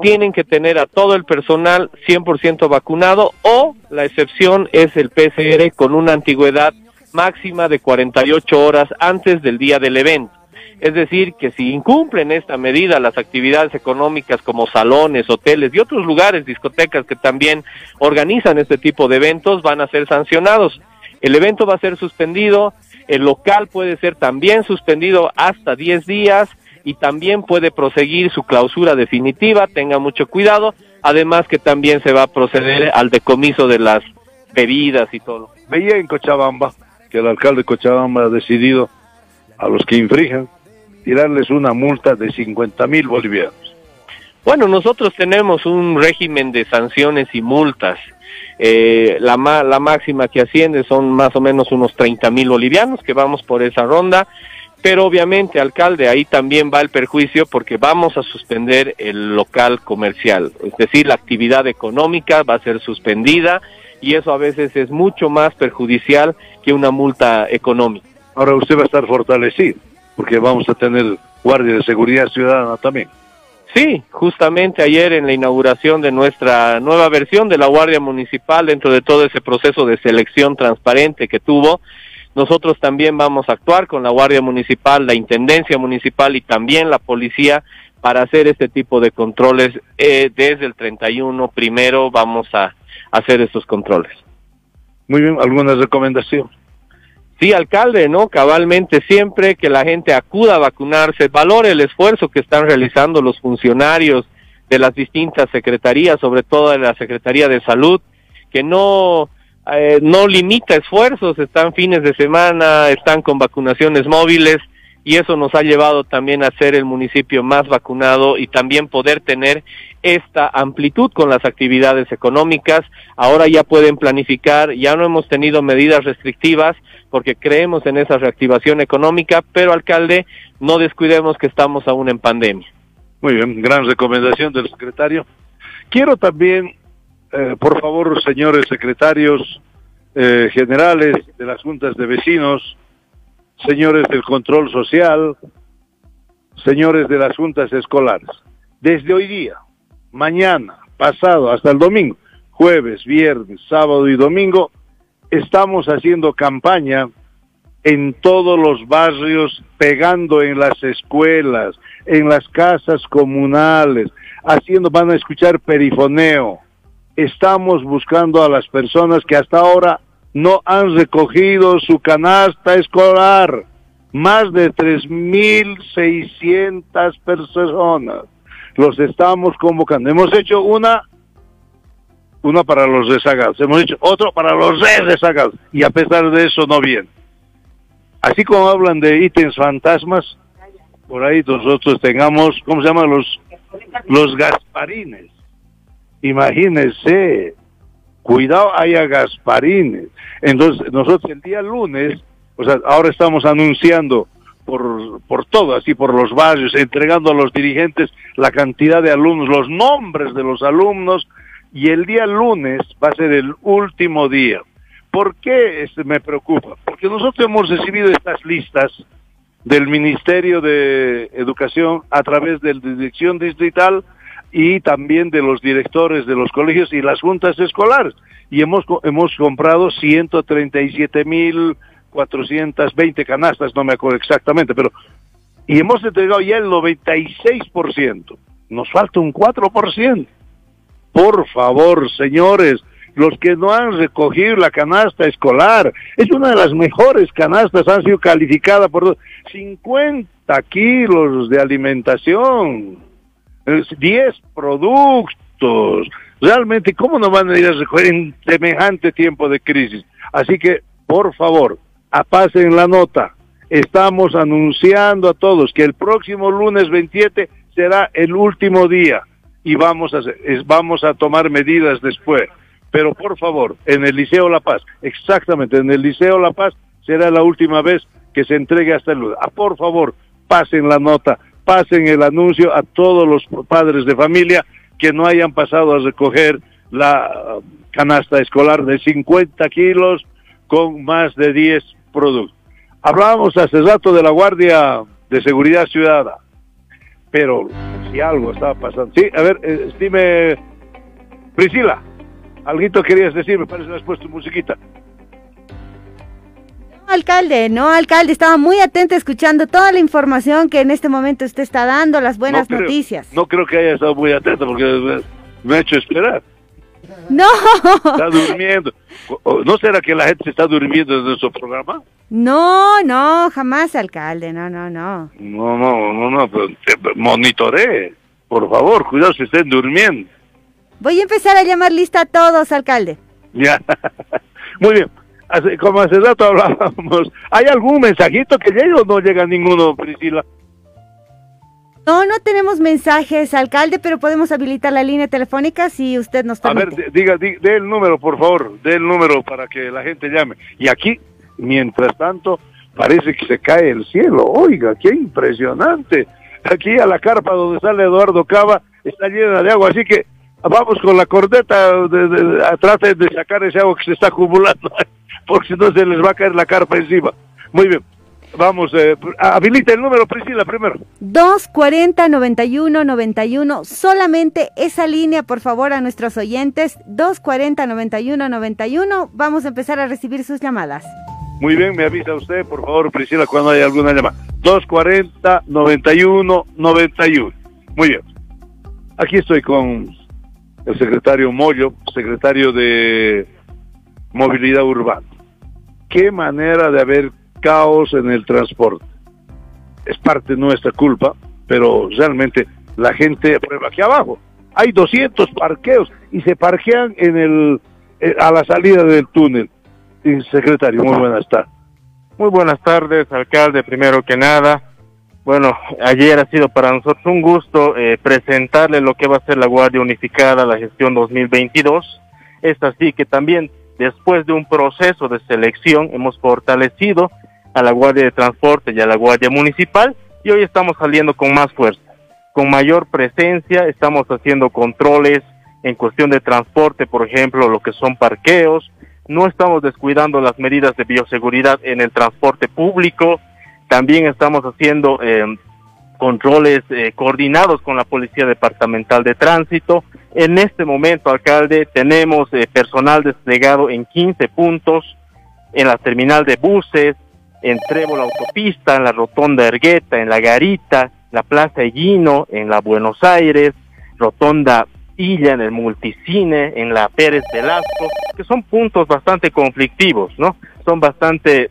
tienen que tener a todo el personal 100% vacunado o la excepción es el PCR con una antigüedad máxima de 48 horas antes del día del evento. Es decir, que si incumplen esta medida las actividades económicas como salones, hoteles y otros lugares, discotecas que también organizan este tipo de eventos, van a ser sancionados. El evento va a ser suspendido, el local puede ser también suspendido hasta 10 días y también puede proseguir su clausura definitiva, tenga mucho cuidado, además que también se va a proceder al decomiso de las bebidas y todo. Veía en Cochabamba que el alcalde de Cochabamba ha decidido a los que infrijan tirarles una multa de 50 mil bolivianos. Bueno, nosotros tenemos un régimen de sanciones y multas. Eh, la, ma- la máxima que asciende son más o menos unos 30 mil bolivianos, que vamos por esa ronda. Pero obviamente, alcalde, ahí también va el perjuicio porque vamos a suspender el local comercial. Es decir, la actividad económica va a ser suspendida y eso a veces es mucho más perjudicial que una multa económica. Ahora usted va a estar fortalecido, porque vamos a tener guardia de seguridad ciudadana también. Sí, justamente ayer en la inauguración de nuestra nueva versión de la Guardia Municipal, dentro de todo ese proceso de selección transparente que tuvo, nosotros también vamos a actuar con la Guardia Municipal, la Intendencia Municipal y también la Policía para hacer este tipo de controles. Eh, desde el 31 primero vamos a hacer estos controles. Muy bien, ¿alguna recomendación? Sí, alcalde, ¿no? Cabalmente siempre que la gente acuda a vacunarse, valore el esfuerzo que están realizando los funcionarios de las distintas secretarías, sobre todo de la Secretaría de Salud, que no eh, no limita esfuerzos, están fines de semana, están con vacunaciones móviles y eso nos ha llevado también a ser el municipio más vacunado y también poder tener esta amplitud con las actividades económicas. Ahora ya pueden planificar, ya no hemos tenido medidas restrictivas porque creemos en esa reactivación económica, pero alcalde, no descuidemos que estamos aún en pandemia. Muy bien, gran recomendación del secretario. Quiero también, eh, por favor, señores secretarios eh, generales de las juntas de vecinos, señores del control social, señores de las juntas escolares, desde hoy día, mañana, pasado, hasta el domingo, jueves, viernes, sábado y domingo, estamos haciendo campaña en todos los barrios, pegando en las escuelas, en las casas comunales, haciendo, van a escuchar perifoneo. Estamos buscando a las personas que hasta ahora no han recogido su canasta escolar. Más de 3.600 personas. Los estamos convocando. Hemos hecho una, una para los rezagados. Hemos hecho otro para los re rezagados. Y a pesar de eso no vienen. Así como hablan de ítems fantasmas, por ahí nosotros tengamos, ¿cómo se llaman? Los, los gasparines. Imagínense, cuidado, haya gasparines. Entonces, nosotros el día lunes, o sea, ahora estamos anunciando por, por todo, así por los barrios, entregando a los dirigentes la cantidad de alumnos, los nombres de los alumnos, y el día lunes va a ser el último día. ¿Por qué este me preocupa? Porque nosotros hemos recibido estas listas del Ministerio de Educación a través de la Dirección Distrital y también de los directores de los colegios y las juntas escolares. Y hemos, hemos comprado 137.420 canastas, no me acuerdo exactamente, pero... Y hemos entregado ya el 96%. Nos falta un 4%. Por favor, señores, los que no han recogido la canasta escolar. Es una de las mejores canastas, han sido calificadas por 50 kilos de alimentación, 10 productos. Realmente, ¿cómo no van a ir a recoger en semejante tiempo de crisis? Así que, por favor, apasen la nota. Estamos anunciando a todos que el próximo lunes 27 será el último día y vamos a, vamos a tomar medidas después pero por favor, en el Liceo La Paz, exactamente, en el Liceo La Paz será la última vez que se entregue hasta el lunes. Ah, por favor, pasen la nota, pasen el anuncio a todos los padres de familia que no hayan pasado a recoger la canasta escolar de 50 kilos con más de 10 productos. Hablábamos hace rato de la Guardia de Seguridad Ciudadana, pero si algo estaba pasando. Sí, a ver, eh, dime, Priscila. Alguito querías decir, me parece que has puesto musiquita. No, alcalde, no, alcalde, estaba muy atento escuchando toda la información que en este momento usted está dando, las buenas no creo, noticias. No creo que haya estado muy atento porque me ha hecho esperar. No. Está durmiendo. ¿No será que la gente se está durmiendo en nuestro programa? No, no, jamás, alcalde, no, no, no. No, no, no, no, pero monitoree, por favor, cuidado si estén durmiendo. Voy a empezar a llamar lista a todos, alcalde. Ya, muy bien. Como hace rato hablábamos, ¿hay algún mensajito que llegue o no llega ninguno, Priscila? No, no tenemos mensajes, alcalde, pero podemos habilitar la línea telefónica si usted nos permite. A ver, diga, diga, dé el número, por favor, dé el número para que la gente llame. Y aquí, mientras tanto, parece que se cae el cielo. Oiga, qué impresionante. Aquí a la carpa donde sale Eduardo Cava está llena de agua, así que vamos con la corneta, de, de, de, traten de sacar ese agua que se está acumulando, porque si no se les va a caer la carpa encima. Muy bien. Vamos, eh, habilita el número, Priscila, primero. 240-9191. Solamente esa línea, por favor, a nuestros oyentes. 240-9191. Vamos a empezar a recibir sus llamadas. Muy bien, me avisa usted, por favor, Priscila, cuando haya alguna llamada. 240-9191. Muy bien. Aquí estoy con el secretario Moyo, secretario de Movilidad Urbana. Qué manera de haber caos en el transporte. Es parte de nuestra culpa, pero realmente la gente, ejemplo, aquí abajo, hay 200 parqueos y se parquean en el, eh, a la salida del túnel. Secretario, muy buenas tardes. Muy buenas tardes, alcalde, primero que nada. Bueno, ayer ha sido para nosotros un gusto eh, presentarle lo que va a ser la Guardia Unificada, la gestión 2022. Es así que también después de un proceso de selección hemos fortalecido a la Guardia de Transporte y a la Guardia Municipal y hoy estamos saliendo con más fuerza, con mayor presencia, estamos haciendo controles en cuestión de transporte, por ejemplo, lo que son parqueos, no estamos descuidando las medidas de bioseguridad en el transporte público, también estamos haciendo eh, controles eh, coordinados con la Policía Departamental de Tránsito. En este momento, alcalde, tenemos eh, personal desplegado en 15 puntos, en la terminal de buses, en Trébol Autopista, en la Rotonda Ergueta, en la Garita, la Plaza Eguino, en la Buenos Aires, Rotonda Illa, en el Multicine, en la Pérez Velasco, que son puntos bastante conflictivos, ¿no? Son bastante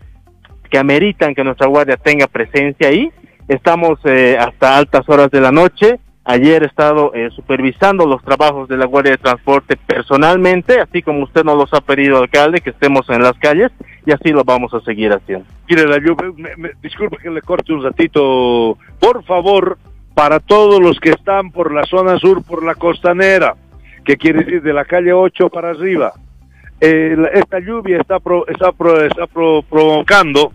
que ameritan que nuestra guardia tenga presencia ahí. Estamos eh, hasta altas horas de la noche. Ayer he estado eh, supervisando los trabajos de la Guardia de Transporte personalmente, así como usted nos los ha pedido, alcalde, que estemos en las calles y así lo vamos a seguir haciendo. Mire, la, me- me- disculpe que le corte un ratito. Por favor, para todos los que están por la zona sur, por la costanera, que quiere decir de la calle 8 para arriba, esta lluvia está, está, está pro- provocando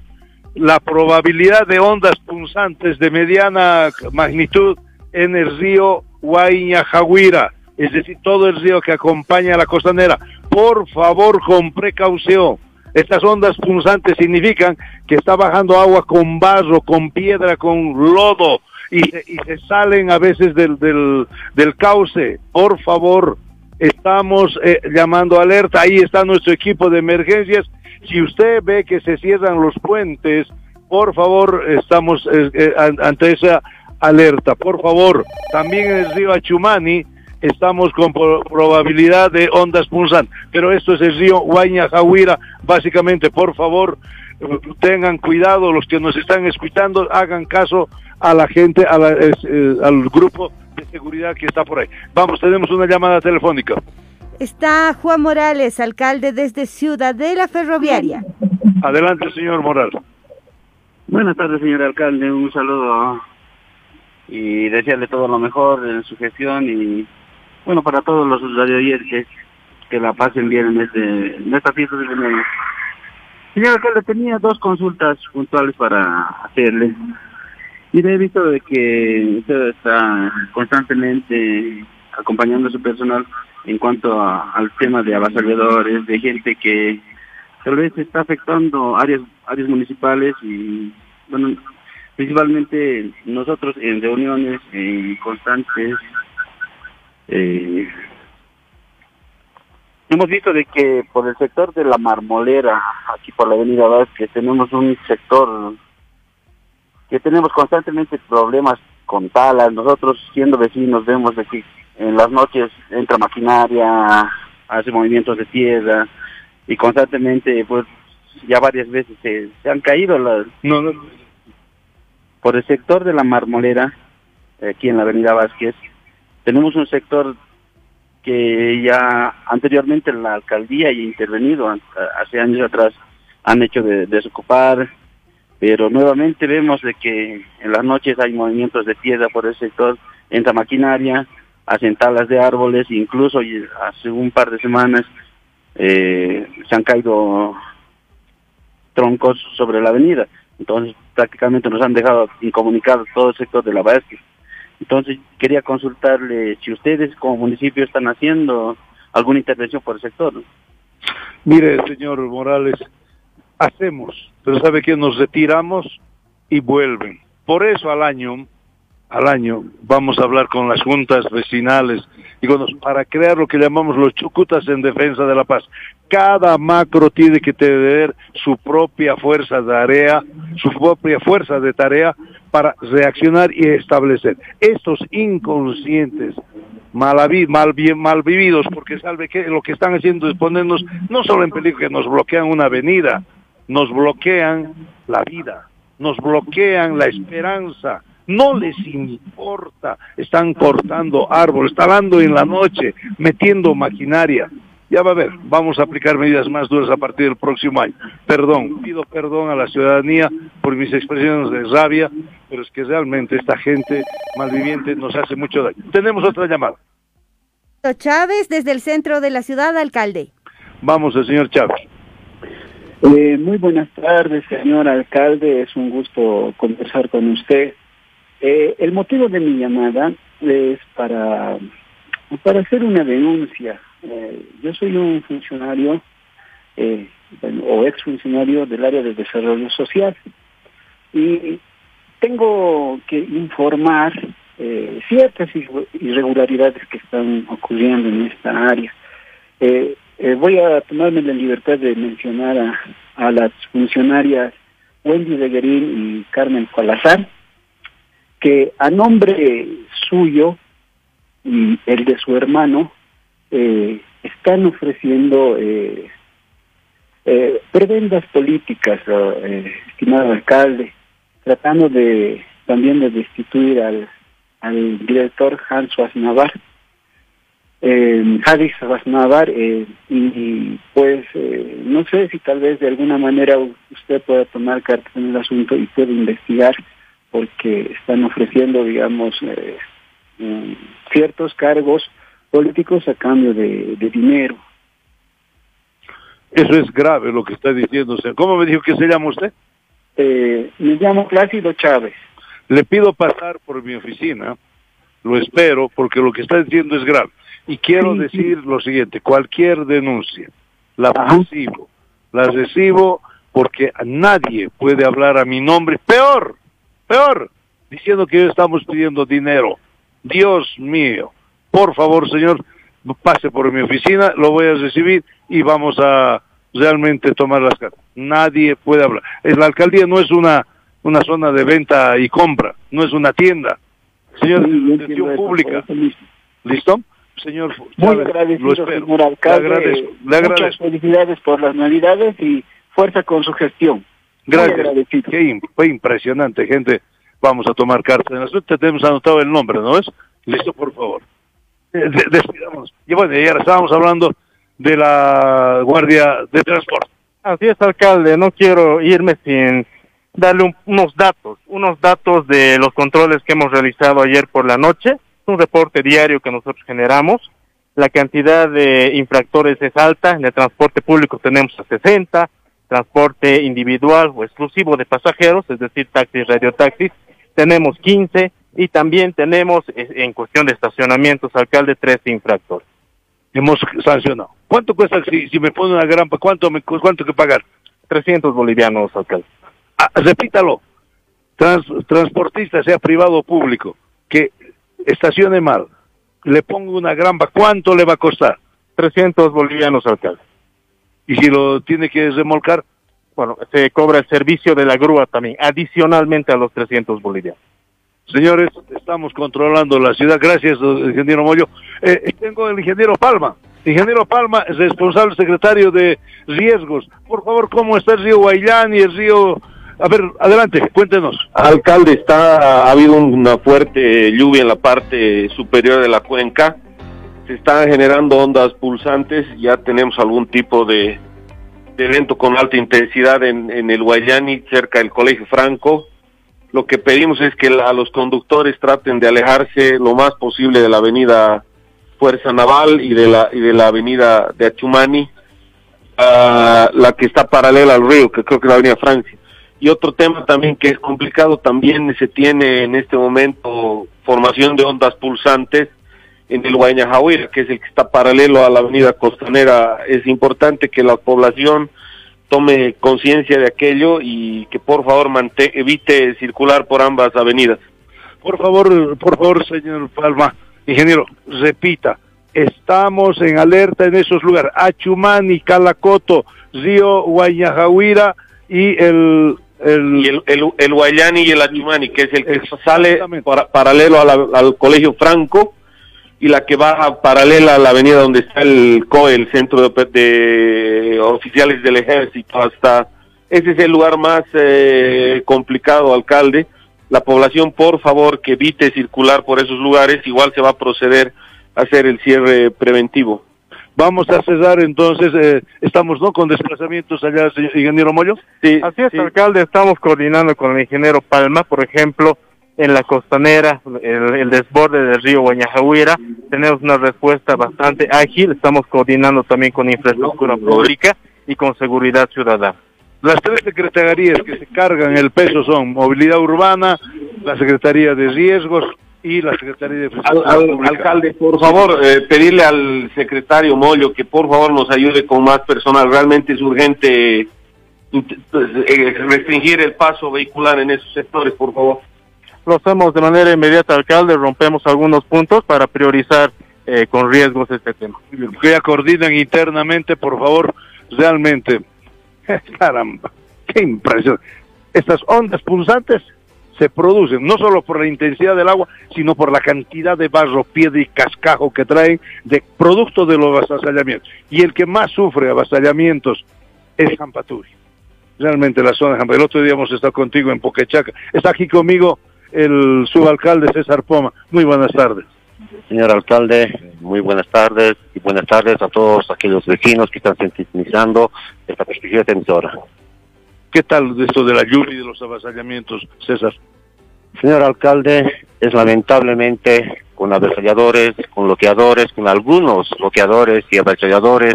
la probabilidad de ondas punzantes de mediana magnitud en el río Huayñajahuira, es decir, todo el río que acompaña a la costanera. Por favor, con precaución. Estas ondas punzantes significan que está bajando agua con barro, con piedra, con lodo y, se- y se salen a veces del, del, del cauce. Por favor, estamos eh, llamando alerta. Ahí está nuestro equipo de emergencias. Si usted ve que se cierran los puentes, por favor, estamos eh, eh, an- ante esa alerta. Por favor, también en el río Achumani estamos con pro- probabilidad de ondas punzantes, pero esto es el río Huayñajahuira, básicamente, por favor, tengan cuidado los que nos están escuchando, hagan caso a la gente, a la- eh, al grupo de seguridad que está por ahí. Vamos, tenemos una llamada telefónica. Está Juan Morales, alcalde desde Ciudadela Ferroviaria. Adelante, señor Moral. Buenas tardes, señor alcalde. Un saludo y desearle todo lo mejor en su gestión y, bueno, para todos los radioyentes que la pasen bien en, este, en esta fiesta de. Señor alcalde, tenía dos consultas puntuales para hacerle. Y he visto de que usted está constantemente acompañando a su personal en cuanto a- al tema de avasalladores, de gente que tal vez está afectando áreas áreas municipales y bueno principalmente nosotros en reuniones eh, constantes eh, hemos visto de que por el sector de la marmolera aquí por la avenida Vázquez tenemos un sector que tenemos constantemente problemas con talas nosotros siendo vecinos vemos de que en las noches entra maquinaria hace movimientos de tierra y constantemente pues ya varias veces se, han caído las no, no. por el sector de la marmolera aquí en la avenida Vázquez tenemos un sector que ya anteriormente la alcaldía ha intervenido hace años atrás han hecho de desocupar pero nuevamente vemos de que en las noches hay movimientos de piedra por ese sector entra maquinaria hacen talas de árboles incluso hace un par de semanas eh, se han caído troncos sobre la avenida. Entonces prácticamente nos han dejado incomunicados todo el sector de la Vázquez. Entonces quería consultarle si ustedes como municipio están haciendo alguna intervención por el sector. Mire, señor Morales, hacemos, pero sabe que nos retiramos y vuelven. Por eso al año, al año, vamos a hablar con las juntas vecinales y con los- para crear lo que llamamos los chucutas en defensa de la paz. Cada macro tiene que tener su propia fuerza de tarea, su propia fuerza de tarea para reaccionar y establecer. Estos inconscientes, mal, mal vividos, porque sabe que lo que están haciendo es ponernos no solo en peligro que nos bloquean una avenida, nos bloquean la vida, nos bloquean la esperanza, no les importa, están cortando árboles, talando en la noche, metiendo maquinaria. Ya va a ver, vamos a aplicar medidas más duras a partir del próximo año. Perdón, pido perdón a la ciudadanía por mis expresiones de rabia, pero es que realmente esta gente malviviente nos hace mucho daño. Tenemos otra llamada. Chávez, desde el centro de la ciudad, alcalde. Vamos, el señor Chávez. Eh, muy buenas tardes, señor alcalde. Es un gusto conversar con usted. Eh, el motivo de mi llamada es para, para hacer una denuncia. Eh, yo soy un funcionario o exfuncionario del área de desarrollo social y tengo que informar ciertas irre- irregularidades que están ocurriendo en esta área. Eh, voy a tomarme la libertad de mencionar a, las funcionarias Wendy Beguerín y Carmen Salazar, que a nombre suyo y el de su hermano eh, están ofreciendo eh, eh, prebendas políticas, eh, estimado alcalde, tratando de también de destituir al, al director Hans Wasnavar, eh, Hadis eh, y, y, pues eh, no sé si tal vez de alguna manera usted pueda tomar cartas en el asunto y puede investigar porque están ofreciendo, digamos, eh, mm, ciertos cargos políticos a cambio de, de dinero. Eso es grave lo que está diciendo. ¿Cómo me dijo que se llama usted? Eh, me llamo Plácido Chávez. Le pido pasar por mi oficina, lo espero, porque lo que está diciendo es grave. Y quiero Sí, decir lo siguiente, cualquier denuncia, la recibo, la recibo porque nadie puede hablar a mi nombre, peor, peor, diciendo que estamos pidiendo dinero. Dios mío, por favor, señor, pase por mi oficina, lo voy a recibir y vamos a realmente tomar las cartas. Nadie puede hablar. Es- La alcaldía no es una, una zona de venta y compra, no es una tienda. Señor, Sí, gestión eso, pública. ¿Listo? Señor, Muy Chávez, agradecido, lo espero. señor alcalde. Le agradezco, le Muchas agradezco. felicidades por las navidades y fuerza con su gestión. Gracias. Qué fue impresionante, gente. Vamos a tomar cartas en la suerte. Tenemos anotado el nombre, ¿no es? Listo, por favor. Eh, de- Despidámonos. Y bueno, y ahora estábamos hablando de la Guardia de Transporte. Así es, alcalde. No quiero irme sin darle un- unos datos, unos datos de los controles que hemos realizado ayer por la noche. Un reporte diario que nosotros generamos. La cantidad de infractores es alta. En el transporte público tenemos a 60, transporte individual o exclusivo de pasajeros, es decir, taxis, radiotaxis, tenemos 15 y también tenemos en cuestión de estacionamientos, alcalde, 13 infractores. Hemos sancionado. ¿Cuánto cuesta si, si me pone una grampa? ¿Cuánto me cu- cuánto que pagar? 300 bolivianos, alcalde. Ah, repítalo. Trans- transportista, sea privado o público, que estacione mal, le pongo una grampa, ¿cuánto le va a costar? 300 bolivianos, alcalde. Y si lo tiene que remolcar, Bueno, se cobra el servicio de la grúa también, adicionalmente a los 300 bolivianos. Señores, estamos controlando la ciudad. Gracias, ingeniero Moyo. Eh, tengo el ingeniero Palma. Ingeniero Palma, es responsable secretario de riesgos. Por favor, ¿cómo está el río Guaylán y el río... A ver, adelante, cuéntenos. Alcalde, está, ha habido una fuerte lluvia en la parte superior de la cuenca. Se están generando ondas pulsantes. Ya tenemos algún tipo de, evento con alta intensidad en, el Guayani, cerca del Colegio Franco. Lo que pedimos es que la- los conductores traten de alejarse lo más posible de la avenida Fuerza Naval y de la, y de la avenida de Achumani, ah, la que está paralela al río, que creo que es la avenida Francia. Y otro tema también que es complicado, también se tiene en este momento formación de ondas pulsantes en el Guayajahuira, que es el que está paralelo a la avenida costanera. Es importante que la población tome conciencia de aquello y que por favor evite circular por ambas avenidas. Por favor, por favor, señor Palma, ingeniero, repita. Estamos en alerta en esos lugares. Achumani, Calacoto, Río Guayajahuira y el... el... Y el, el, el Guayani y el Achumani, que es el que sale para- paralelo a la- al Colegio Franco y la que baja paralela a la avenida donde está el COE, el Centro de, de Oficiales del Ejército, hasta Ese es el lugar más eh, complicado, alcalde. La población, por favor, que evite circular por esos lugares. Igual se va a proceder a hacer el cierre preventivo. Vamos a cesar entonces, eh, estamos no con desplazamientos allá, señor ingeniero Moyo. Sí, así es, alcalde. Estamos coordinando con el ingeniero Palma, por ejemplo, en la costanera, el, el desborde del río Guañajahuira. Tenemos una respuesta bastante ágil. Estamos coordinando también con infraestructura pública y con seguridad ciudadana. Las tres secretarías que se cargan el peso son Movilidad Urbana, la Secretaría de Riesgos y la Secretaría de Al- Infraestructura al- Pública. alcalde, por favor, eh, pedirle al secretario Mollo que por favor nos ayude con más personal. Realmente es urgente eh, eh, restringir el paso vehicular en esos sectores, por favor. Lo hacemos de manera inmediata, alcalde. Rompemos algunos puntos para priorizar eh, con riesgos este tema. que ya coordinan internamente, por favor, realmente. Caramba, qué impresión. Estas ondas pulsantes se producen no solo por la intensidad del agua, sino por la cantidad de barro, piedra y cascajo que traen de producto de los avasallamientos. Y el que más sufre avasallamientos es Jampaturi. Realmente la zona de Jampaturi. El otro día hemos estado contigo en Poquechaca. Está aquí conmigo el subalcalde César Poma. Muy buenas tardes. Señor alcalde, muy buenas tardes y buenas tardes a todos aquellos vecinos que están sintonizando esta prestigiosa emisora. ¿Qué tal de esto de la lluvia y de los avasallamientos, César? Señor alcalde, es lamentablemente con avasalladores, con bloqueadores, con algunos bloqueadores y avasalladores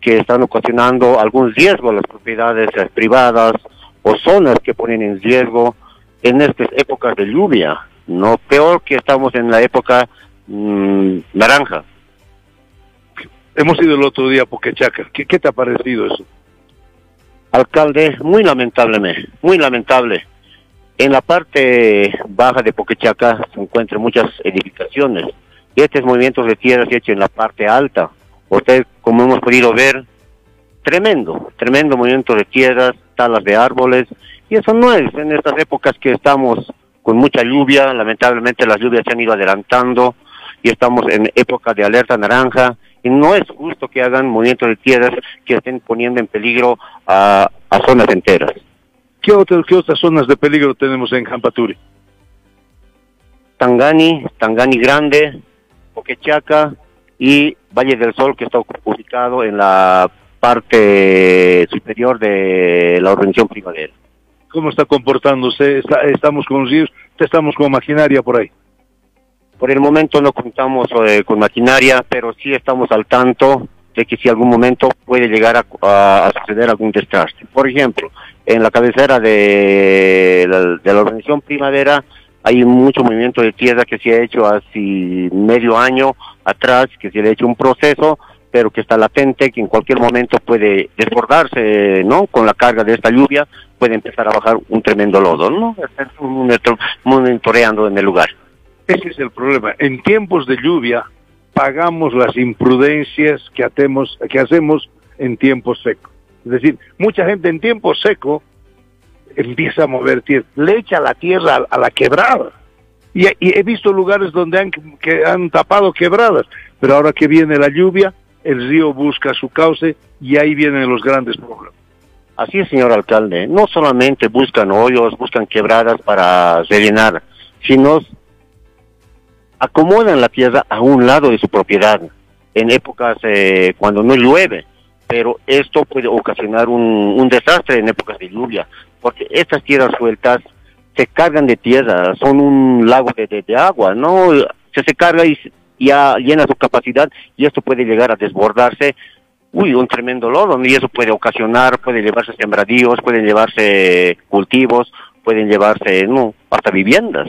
que están ocasionando algún riesgo a las propiedades privadas o zonas que ponen en riesgo en estas épocas de lluvia. No peor que estamos en la época mm, naranja. Hemos ido el otro día a Poquechaca. ¿Qué, qué te ha parecido eso? Alcalde, muy lamentablemente, muy lamentable. En la parte baja de Poquechaca se encuentran muchas edificaciones. Y estos movimientos de tierra se hecho en la parte alta. Usted, como hemos podido ver, tremendo, tremendo movimiento de tierras, talas de árboles. Y eso no es en estas épocas que estamos con mucha lluvia. Lamentablemente las lluvias se han ido adelantando y estamos en época de alerta naranja. Y no es justo que hagan movimientos de tierras que estén poniendo en peligro a, a zonas enteras. ¿Qué, otras qué otras zonas de peligro tenemos en Jampaturi? Tangani, Tangani Grande, Poquechaca y Valle del Sol, que está ubicado en la parte superior de la organización primavera. ¿Cómo está comportándose? Está- estamos con ríos, estamos con maquinaria por ahí. Por el momento no contamos eh, con maquinaria, pero sí estamos al tanto de que si algún momento puede llegar a, a- suceder algún desastre. Por ejemplo, en la cabecera de la, de organización Primavera hay mucho movimiento de tierra que se ha hecho hace medio año atrás, que se ha hecho un proceso, pero que está latente, que en cualquier momento puede desbordarse, ¿no? Con la carga de esta lluvia puede empezar a bajar un tremendo lodo, ¿no? Está monitoreando en el lugar. Ese es el problema. En tiempos de lluvia pagamos las imprudencias que, hacemos, que hacemos en tiempo seco. Es decir, mucha gente en tiempo seco empieza a mover tierra, le echa la tierra a, la quebrada. Y, y he visto lugares donde han, que han tapado quebradas, pero ahora que viene la lluvia, el río busca su cauce y ahí vienen los grandes problemas. Así es, señor alcalde. No solamente buscan hoyos, buscan quebradas para rellenar, sino acomodan la tierra a un lado de su propiedad en épocas eh, cuando no llueve. Pero esto puede ocasionar un, desastre en épocas de lluvia, porque estas tierras sueltas se cargan de tierra, son un lago de, de- agua, ¿no? Se, se carga y ya llena su capacidad y esto puede llegar a desbordarse uy, un tremendo lodo, y eso puede ocasionar, puede llevarse sembradíos, pueden llevarse cultivos, pueden llevarse, no, hasta viviendas.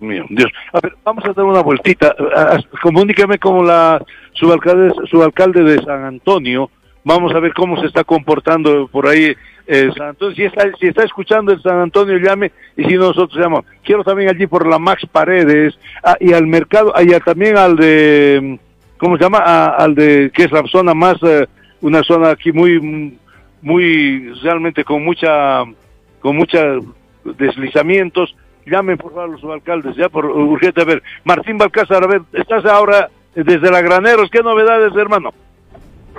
Mío, Dios. A ver, vamos a dar una vueltita. Ah, ah, Comunícame con la subalcalde, subalcalde de San Antonio. Vamos a ver cómo se está comportando por ahí eh, San Antonio. Si está, si está escuchando el San Antonio, llame. Y si no, nosotros llamamos. Quiero también allí por la Max Paredes. ah, y al mercado, allá también al de, ¿cómo se llama? Ah, al de, que es la zona más, eh, una zona aquí muy, muy, realmente con mucha, con mucha deslizamientos. Llamen por favor a los alcaldes, ya por urgente. A ver, Martín Balcázar, a ver, estás ahora desde la Graneros. ¿Qué novedades, hermano?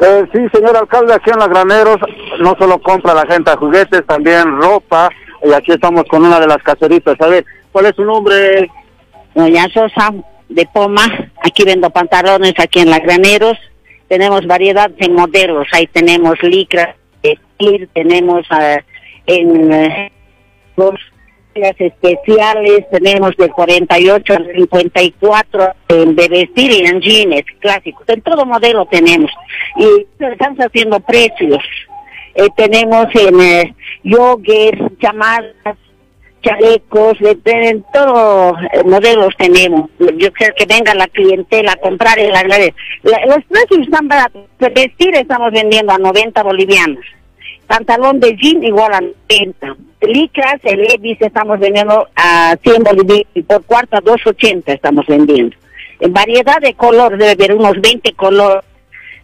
Eh, sí, señor alcalde, aquí en la Graneros, no solo compra la gente juguetes, también ropa. Y aquí estamos con una de las caseritas. A ver, ¿cuál es su nombre? Doña Sosa de Poma, aquí vendo pantalones aquí en la Graneros. Tenemos variedad de modelos, ahí tenemos licra, vestir, tenemos ah, en eh, los especiales, tenemos de 48 al 54 en de vestir y en jeans clásicos, en todo modelo tenemos. Y estamos haciendo precios. Eh, tenemos en eh, yogues, chamadas, chalecos, de, de- en todos eh, modelos tenemos. Yo creo que venga la clientela a comprar en la, la- los precios están baratos. Vestir estamos vendiendo a 90 bolivianos. Pantalón de jean igual a 90. Licras, el Levis estamos vendiendo a 100 bolivianos y por cuarta 2.80 estamos vendiendo. En variedad de colores, debe haber unos 20 colores.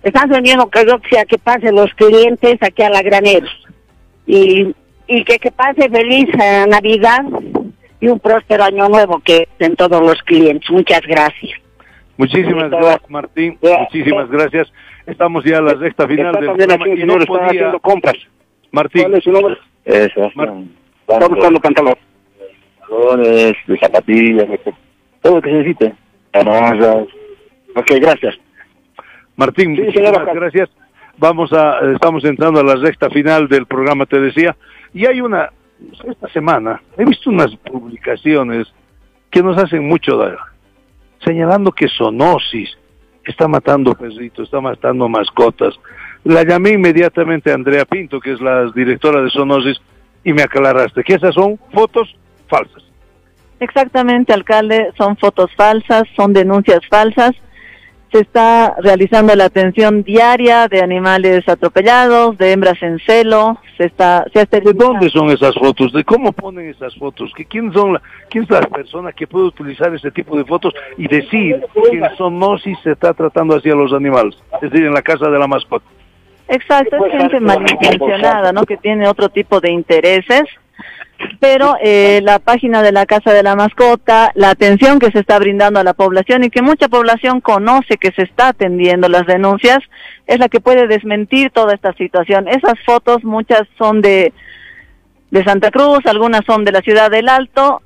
Estamos vendiendo que yo sea que pasen los clientes aquí a la graneros. Y, y que, que pase feliz eh, Navidad y un próspero año nuevo que en todos los clientes. Muchas gracias. Muchísimas gracias, Martín. Muchísimas gracias. Estamos ya a la recta final Está del programa y no podía... haciendo compras. Martín. ¿Cuál es su nombre? Eso. Está buscando pantalón. Pantalones, de zapatillas, de todo lo que se necesite. Ok, gracias. Martín, Sí, señora. gracias. Vamos a, estamos entrando a la recta final del programa, te decía. Y hay una, esta semana, he visto unas publicaciones que nos hacen mucho daño, señalando que Sonosis está matando perritos, está matando mascotas. La llamé inmediatamente a Andrea Pinto, que es la directora de Sonosis, y me aclaraste que esas son fotos falsas. Exactamente, alcalde, son fotos falsas, son denuncias falsas. Se está realizando la atención diaria de animales atropellados, de hembras en celo. Se está, se ha ¿De dónde son esas fotos? ¿De cómo ponen esas fotos? ¿Que ¿Quién, son la, ¿Quién es la persona que puede utilizar ese tipo de fotos y decir que en Sonosis se está tratando así a los animales? Es decir, en la casa de la mascota. Exacto, es gente malintencionada, ¿no? Que tiene otro tipo de intereses. Pero eh, la página de la Casa de la Mascota, la atención que se está brindando a la población y que mucha población conoce que se está atendiendo las denuncias, es la que puede desmentir toda esta situación. Esas fotos, muchas son de, de Santa Cruz, algunas son de la ciudad del Alto,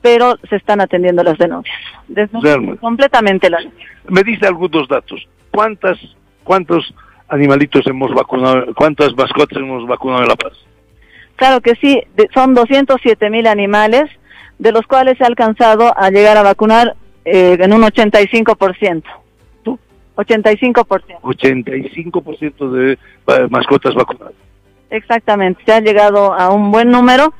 pero se están atendiendo las denuncias. Completamente las Me dice algunos datos. ¿Cuántas, ¿Cuántos animalitos hemos vacunado, cuántas mascotas hemos vacunado en La Paz? Claro que sí, de- son 207 mil animales, de los cuales se ha alcanzado a llegar a vacunar eh, en un 85%. 85%, 85% de eh, mascotas vacunadas. exactamente. Se ha llegado a un buen número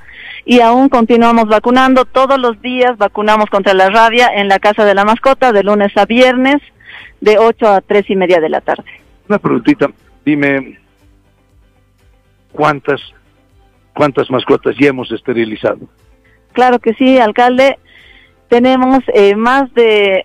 y aún continuamos vacunando. Todos los días vacunamos contra la rabia en la Casa de la Mascota, de lunes a viernes, de 8 a 3 y media de la tarde. Una preguntita, dime, ¿cuántas, cuántas mascotas ya hemos esterilizado? Claro que sí, alcalde. Tenemos eh, más de,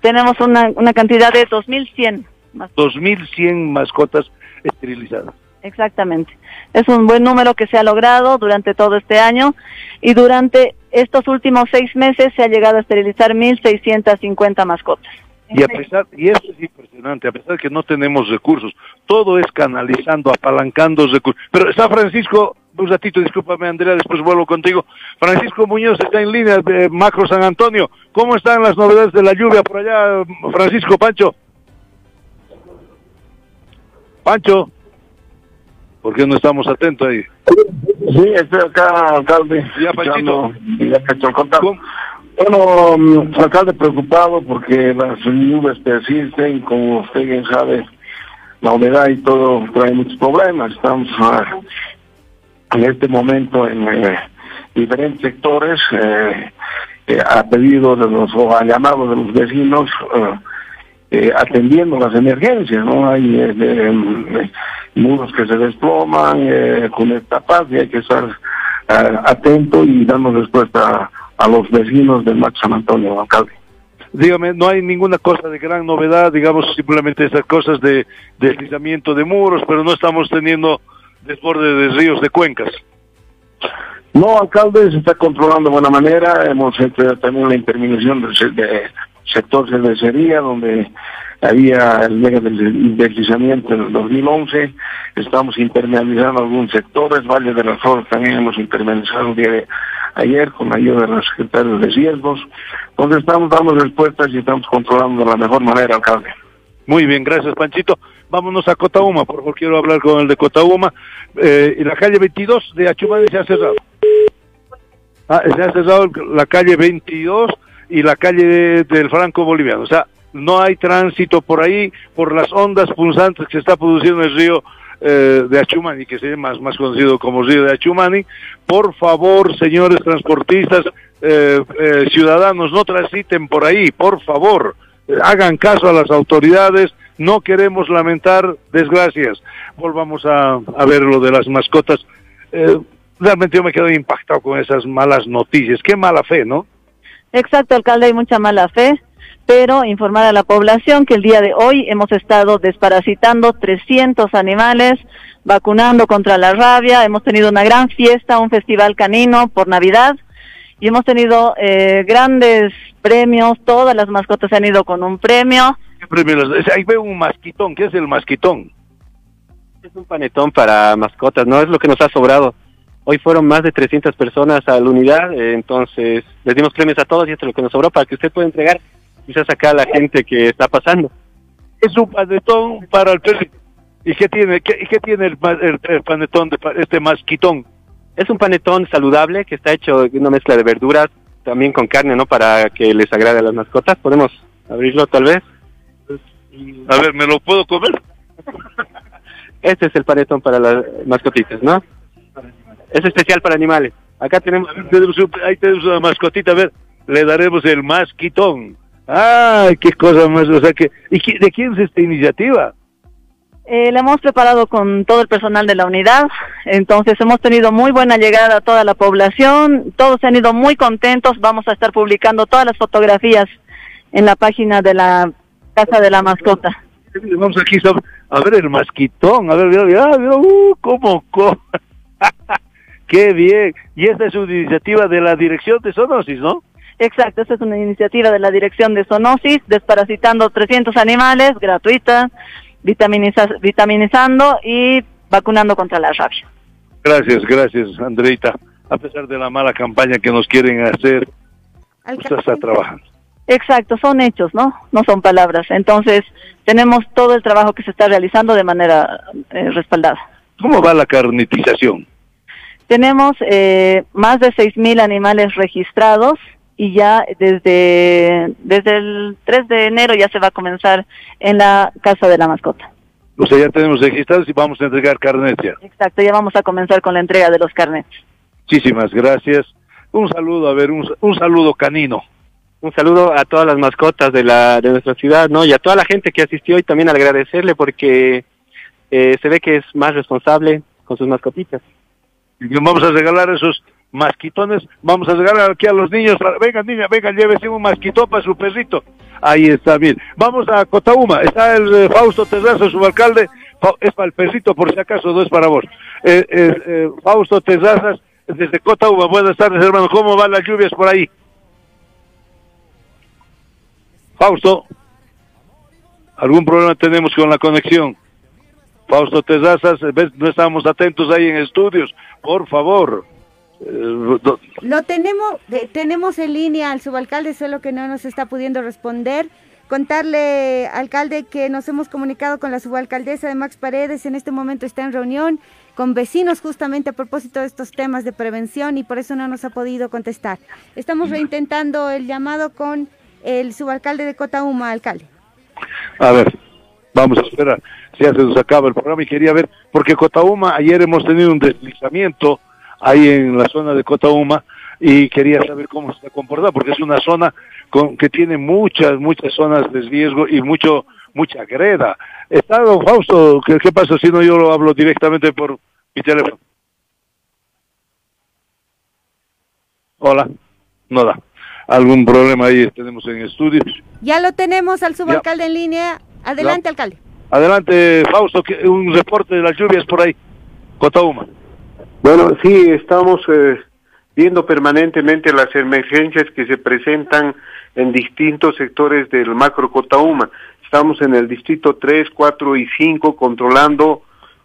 tenemos una, una cantidad de 2.100 más 2.100 mascotas esterilizadas. Exactamente. Es un buen número que se ha logrado durante todo este año y durante estos últimos seis meses se ha llegado a esterilizar 1.650 mascotas. Y a pesar, y eso es impresionante, a pesar de que no tenemos recursos, todo es canalizando, apalancando recursos. Pero está Francisco, un ratito, discúlpame Andrea, después vuelvo contigo. Francisco Muñoz está en línea de Macro San Antonio. ¿Cómo están las novedades de la lluvia por allá, Francisco Pancho? Pancho, ¿por qué no estamos atentos ahí? Sí, estoy acá, alcalde. Ya, y ya contacto. Bueno, mm, alcalde preocupado porque las lluvias persisten, como usted bien sabe, la humedad y todo trae muchos problemas. Estamos ah, en este momento en eh, diferentes sectores, eh, eh, a pedido de los, o a llamado de los vecinos, eh, eh, atendiendo las emergencias, ¿no? Hay mm, muros que se desploman, con esta paz y hay que estar eh, atento y dando respuesta a los vecinos del Max San Antonio, alcalde. Dígame, no hay ninguna cosa de gran novedad, digamos simplemente esas cosas de deslizamiento de muros, pero no estamos teniendo desborde de ríos, de cuencas. No, alcalde, se está controlando de buena manera. Hemos hecho también la intervención de, de sector cervecería, donde había el mega del- deslizamiento en el 2011. Estamos impermeabilizando algunos sectores. Valle de las Flores también hemos impermeabilizado el día de ayer con la ayuda de los secretarios de riesgos, donde estamos dando respuestas y estamos controlando de la mejor manera, alcalde. Muy bien, gracias Panchito. Vámonos a Cotauma, por favor, quiero hablar con el de Cotauma. Eh, la calle 22 de Achumani se ha cerrado. Ah, se ha cerrado la calle 22 y la calle del Franco Boliviano. O sea, no hay tránsito por ahí, por las ondas punzantes que se está produciendo en el río eh, de Achumani, que es más, más conocido como río de Achumani. Por favor, señores transportistas, eh, eh, ciudadanos, no transiten por ahí, por favor. Hagan caso a las autoridades, no queremos lamentar desgracias. Volvamos a, a ver lo de las mascotas. Eh, realmente yo me quedo impactado con esas malas noticias. Qué mala fe, ¿no? Exacto, alcalde, hay mucha mala fe, pero informar a la población que el día de hoy hemos estado desparasitando 300 animales, vacunando contra la rabia, hemos tenido una gran fiesta, un festival canino por Navidad y hemos tenido eh, grandes premios, todas las mascotas han ido con un premio. ¿Qué premio Ahí veo un masquitón. ¿Qué es el masquitón? Es un panetón para mascotas, ¿no? Es lo que nos ha sobrado. Hoy fueron más de 300 personas a la unidad, eh, entonces les dimos premios a todos y esto es lo que nos sobró para que usted pueda entregar quizás acá la gente que está pasando. Es un panetón para el perrito. ¿Y qué tiene, qué, qué tiene el, el- el panetón, de este masquitón? Es un panetón saludable que está hecho de una mezcla de verduras, también con carne, ¿no? Para que les agrade a las mascotas. ¿Podemos abrirlo tal vez? A ver, ¿me lo puedo comer? Este es el panetón para las mascotitas, ¿no? Es especial para animales. Acá tenemos... Tenemos ahí tenemos una mascotita, a ver, le daremos el masquitón. ¡Ay, qué cosa más! O sea, que, ¿y de quién es esta iniciativa? Eh, la hemos preparado con todo el personal de la unidad, entonces hemos tenido muy buena llegada a toda la población, todos se han ido muy contentos, vamos a estar publicando todas las fotografías en la página de la Casa de la Mascota. Vamos aquí a ver el masquitón, a ver, mira, mira, mira, uh, cómo, cómo. qué bien. Y esta es una iniciativa de la Dirección de Zoonosis, ¿no? Exacto, esta es una iniciativa de la Dirección de Zoonosis, desparasitando 300 animales, gratuita, vitaminiza- vitaminizando y vacunando contra la rabia. Gracias, gracias, Andreita. A pesar de la mala campaña que nos quieren hacer, usted está trabajando. Exacto, son hechos, ¿no? No son palabras. Entonces, tenemos todo el trabajo que se está realizando de manera eh, respaldada. ¿Cómo va la carnetización? Tenemos eh, más de 6.000 animales registrados y ya desde, desde el 3 de enero ya se va a comenzar en la Casa de la Mascota. O sea, ya tenemos registrados y vamos a entregar carnet ya. Exacto, ya vamos a comenzar con la entrega de los carnets. Muchísimas gracias. Un saludo, a ver, un, un saludo canino. Un saludo a todas las mascotas de la de nuestra ciudad, ¿no? Y a toda la gente que asistió y también al agradecerle porque eh, se ve que es más responsable con sus mascotitas. Y Vamos a regalar esos masquitones, vamos a regalar aquí a los niños. Vengan, niña, vengan, llévese un masquitón para su perrito. Ahí está, bien. Vamos a Cotauma, está el eh, Fausto Terrazo, su alcalde. Fa- Es para el perrito, por si acaso, no es para vos. Eh, eh, eh, Fausto Terrazas, desde Cotauma, buenas tardes, hermano. ¿Cómo van las lluvias por ahí? Fausto, ¿algún problema tenemos con la conexión? Fausto Terrazas, ¿ves? no estamos atentos ahí en estudios, por favor. Lo tenemos, tenemos en línea al subalcalde, solo que no nos está pudiendo responder. Contarle, alcalde, que nos hemos comunicado con la subalcaldesa de Max Paredes. En este momento está en reunión con vecinos justamente a propósito de estos temas de prevención y por eso no nos ha podido contestar. Estamos reintentando el llamado con el subalcalde de Cotauma, alcalde. A ver, vamos a esperar. Ya se nos acaba el programa y quería ver, porque Cotauma, ayer hemos tenido un deslizamiento ahí en la zona de Cotauma y quería saber cómo se está comportando, porque es una zona con, que tiene muchas, muchas zonas de riesgo y mucho, mucha greda. Está don Fausto, ¿qué, qué pasa si no yo lo hablo directamente por mi teléfono? Hola, no da. ¿Algún problema ahí tenemos en estudios? Ya lo tenemos al subalcalde en línea. Adelante, Ya. alcalde. Adelante, Fausto, un reporte de las lluvias por ahí. Cotauma. Bueno, sí, estamos eh, viendo permanentemente las emergencias que se presentan en distintos sectores del macro Cotauma. Estamos en el distrito 3, 4 y 5 controlando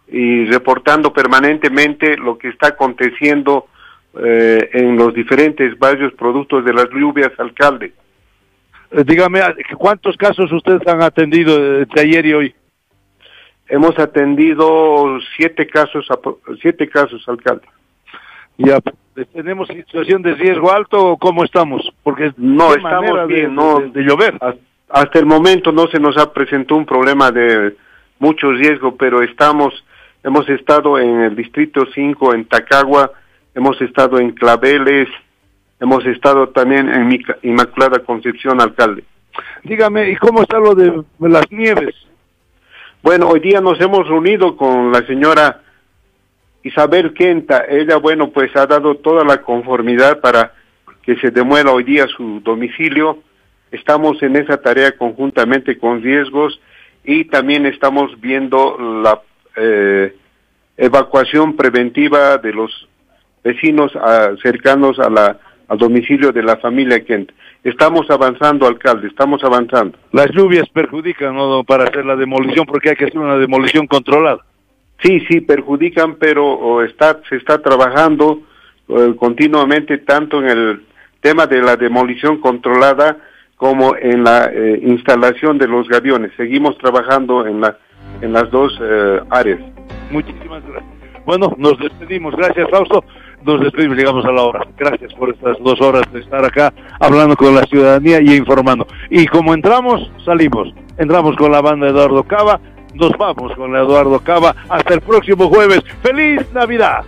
y reportando permanentemente lo que está aconteciendo eh, en los diferentes barrios productos de las lluvias, alcalde. Eh, dígame, ¿cuántos casos ustedes han atendido entre ayer y hoy? Hemos atendido siete casos, siete casos, alcalde. Ya, ¿tenemos situación de riesgo alto o cómo estamos? Porque no estamos bien, no de, llover. Hasta el momento no se nos ha presentado un problema de mucho riesgo, pero estamos, hemos estado en el distrito 5 en Tacagua, hemos estado en Claveles, hemos estado también en Inmaculada Concepción, alcalde. Dígame, ¿y cómo está lo de las nieves? Bueno, hoy día nos hemos reunido con la señora Isabel Quenta. Ella, bueno, pues ha dado toda la conformidad para que se demuela hoy día su domicilio. Estamos en esa tarea conjuntamente con riesgos y también estamos viendo la eh, evacuación preventiva de los vecinos ah, cercanos a la, al domicilio de la familia Quenta. Estamos avanzando, alcalde, estamos avanzando. Las lluvias perjudican ¿no? para hacer la demolición porque hay que hacer una demolición controlada. Sí, sí, perjudican, pero está, se está trabajando eh, continuamente tanto en el tema de la demolición controlada como en la eh, instalación de los gaviones. Seguimos trabajando en, la, en las dos eh, áreas. Muchísimas gracias. Bueno, nos despedimos. Gracias, Fausto nos despedimos, llegamos a la hora. Gracias por estas dos horas de estar acá hablando con la ciudadanía y informando. Y como entramos, salimos. Entramos con la banda Eduardo Cava, nos vamos con Eduardo Cava. Hasta el próximo jueves. ¡Feliz Navidad!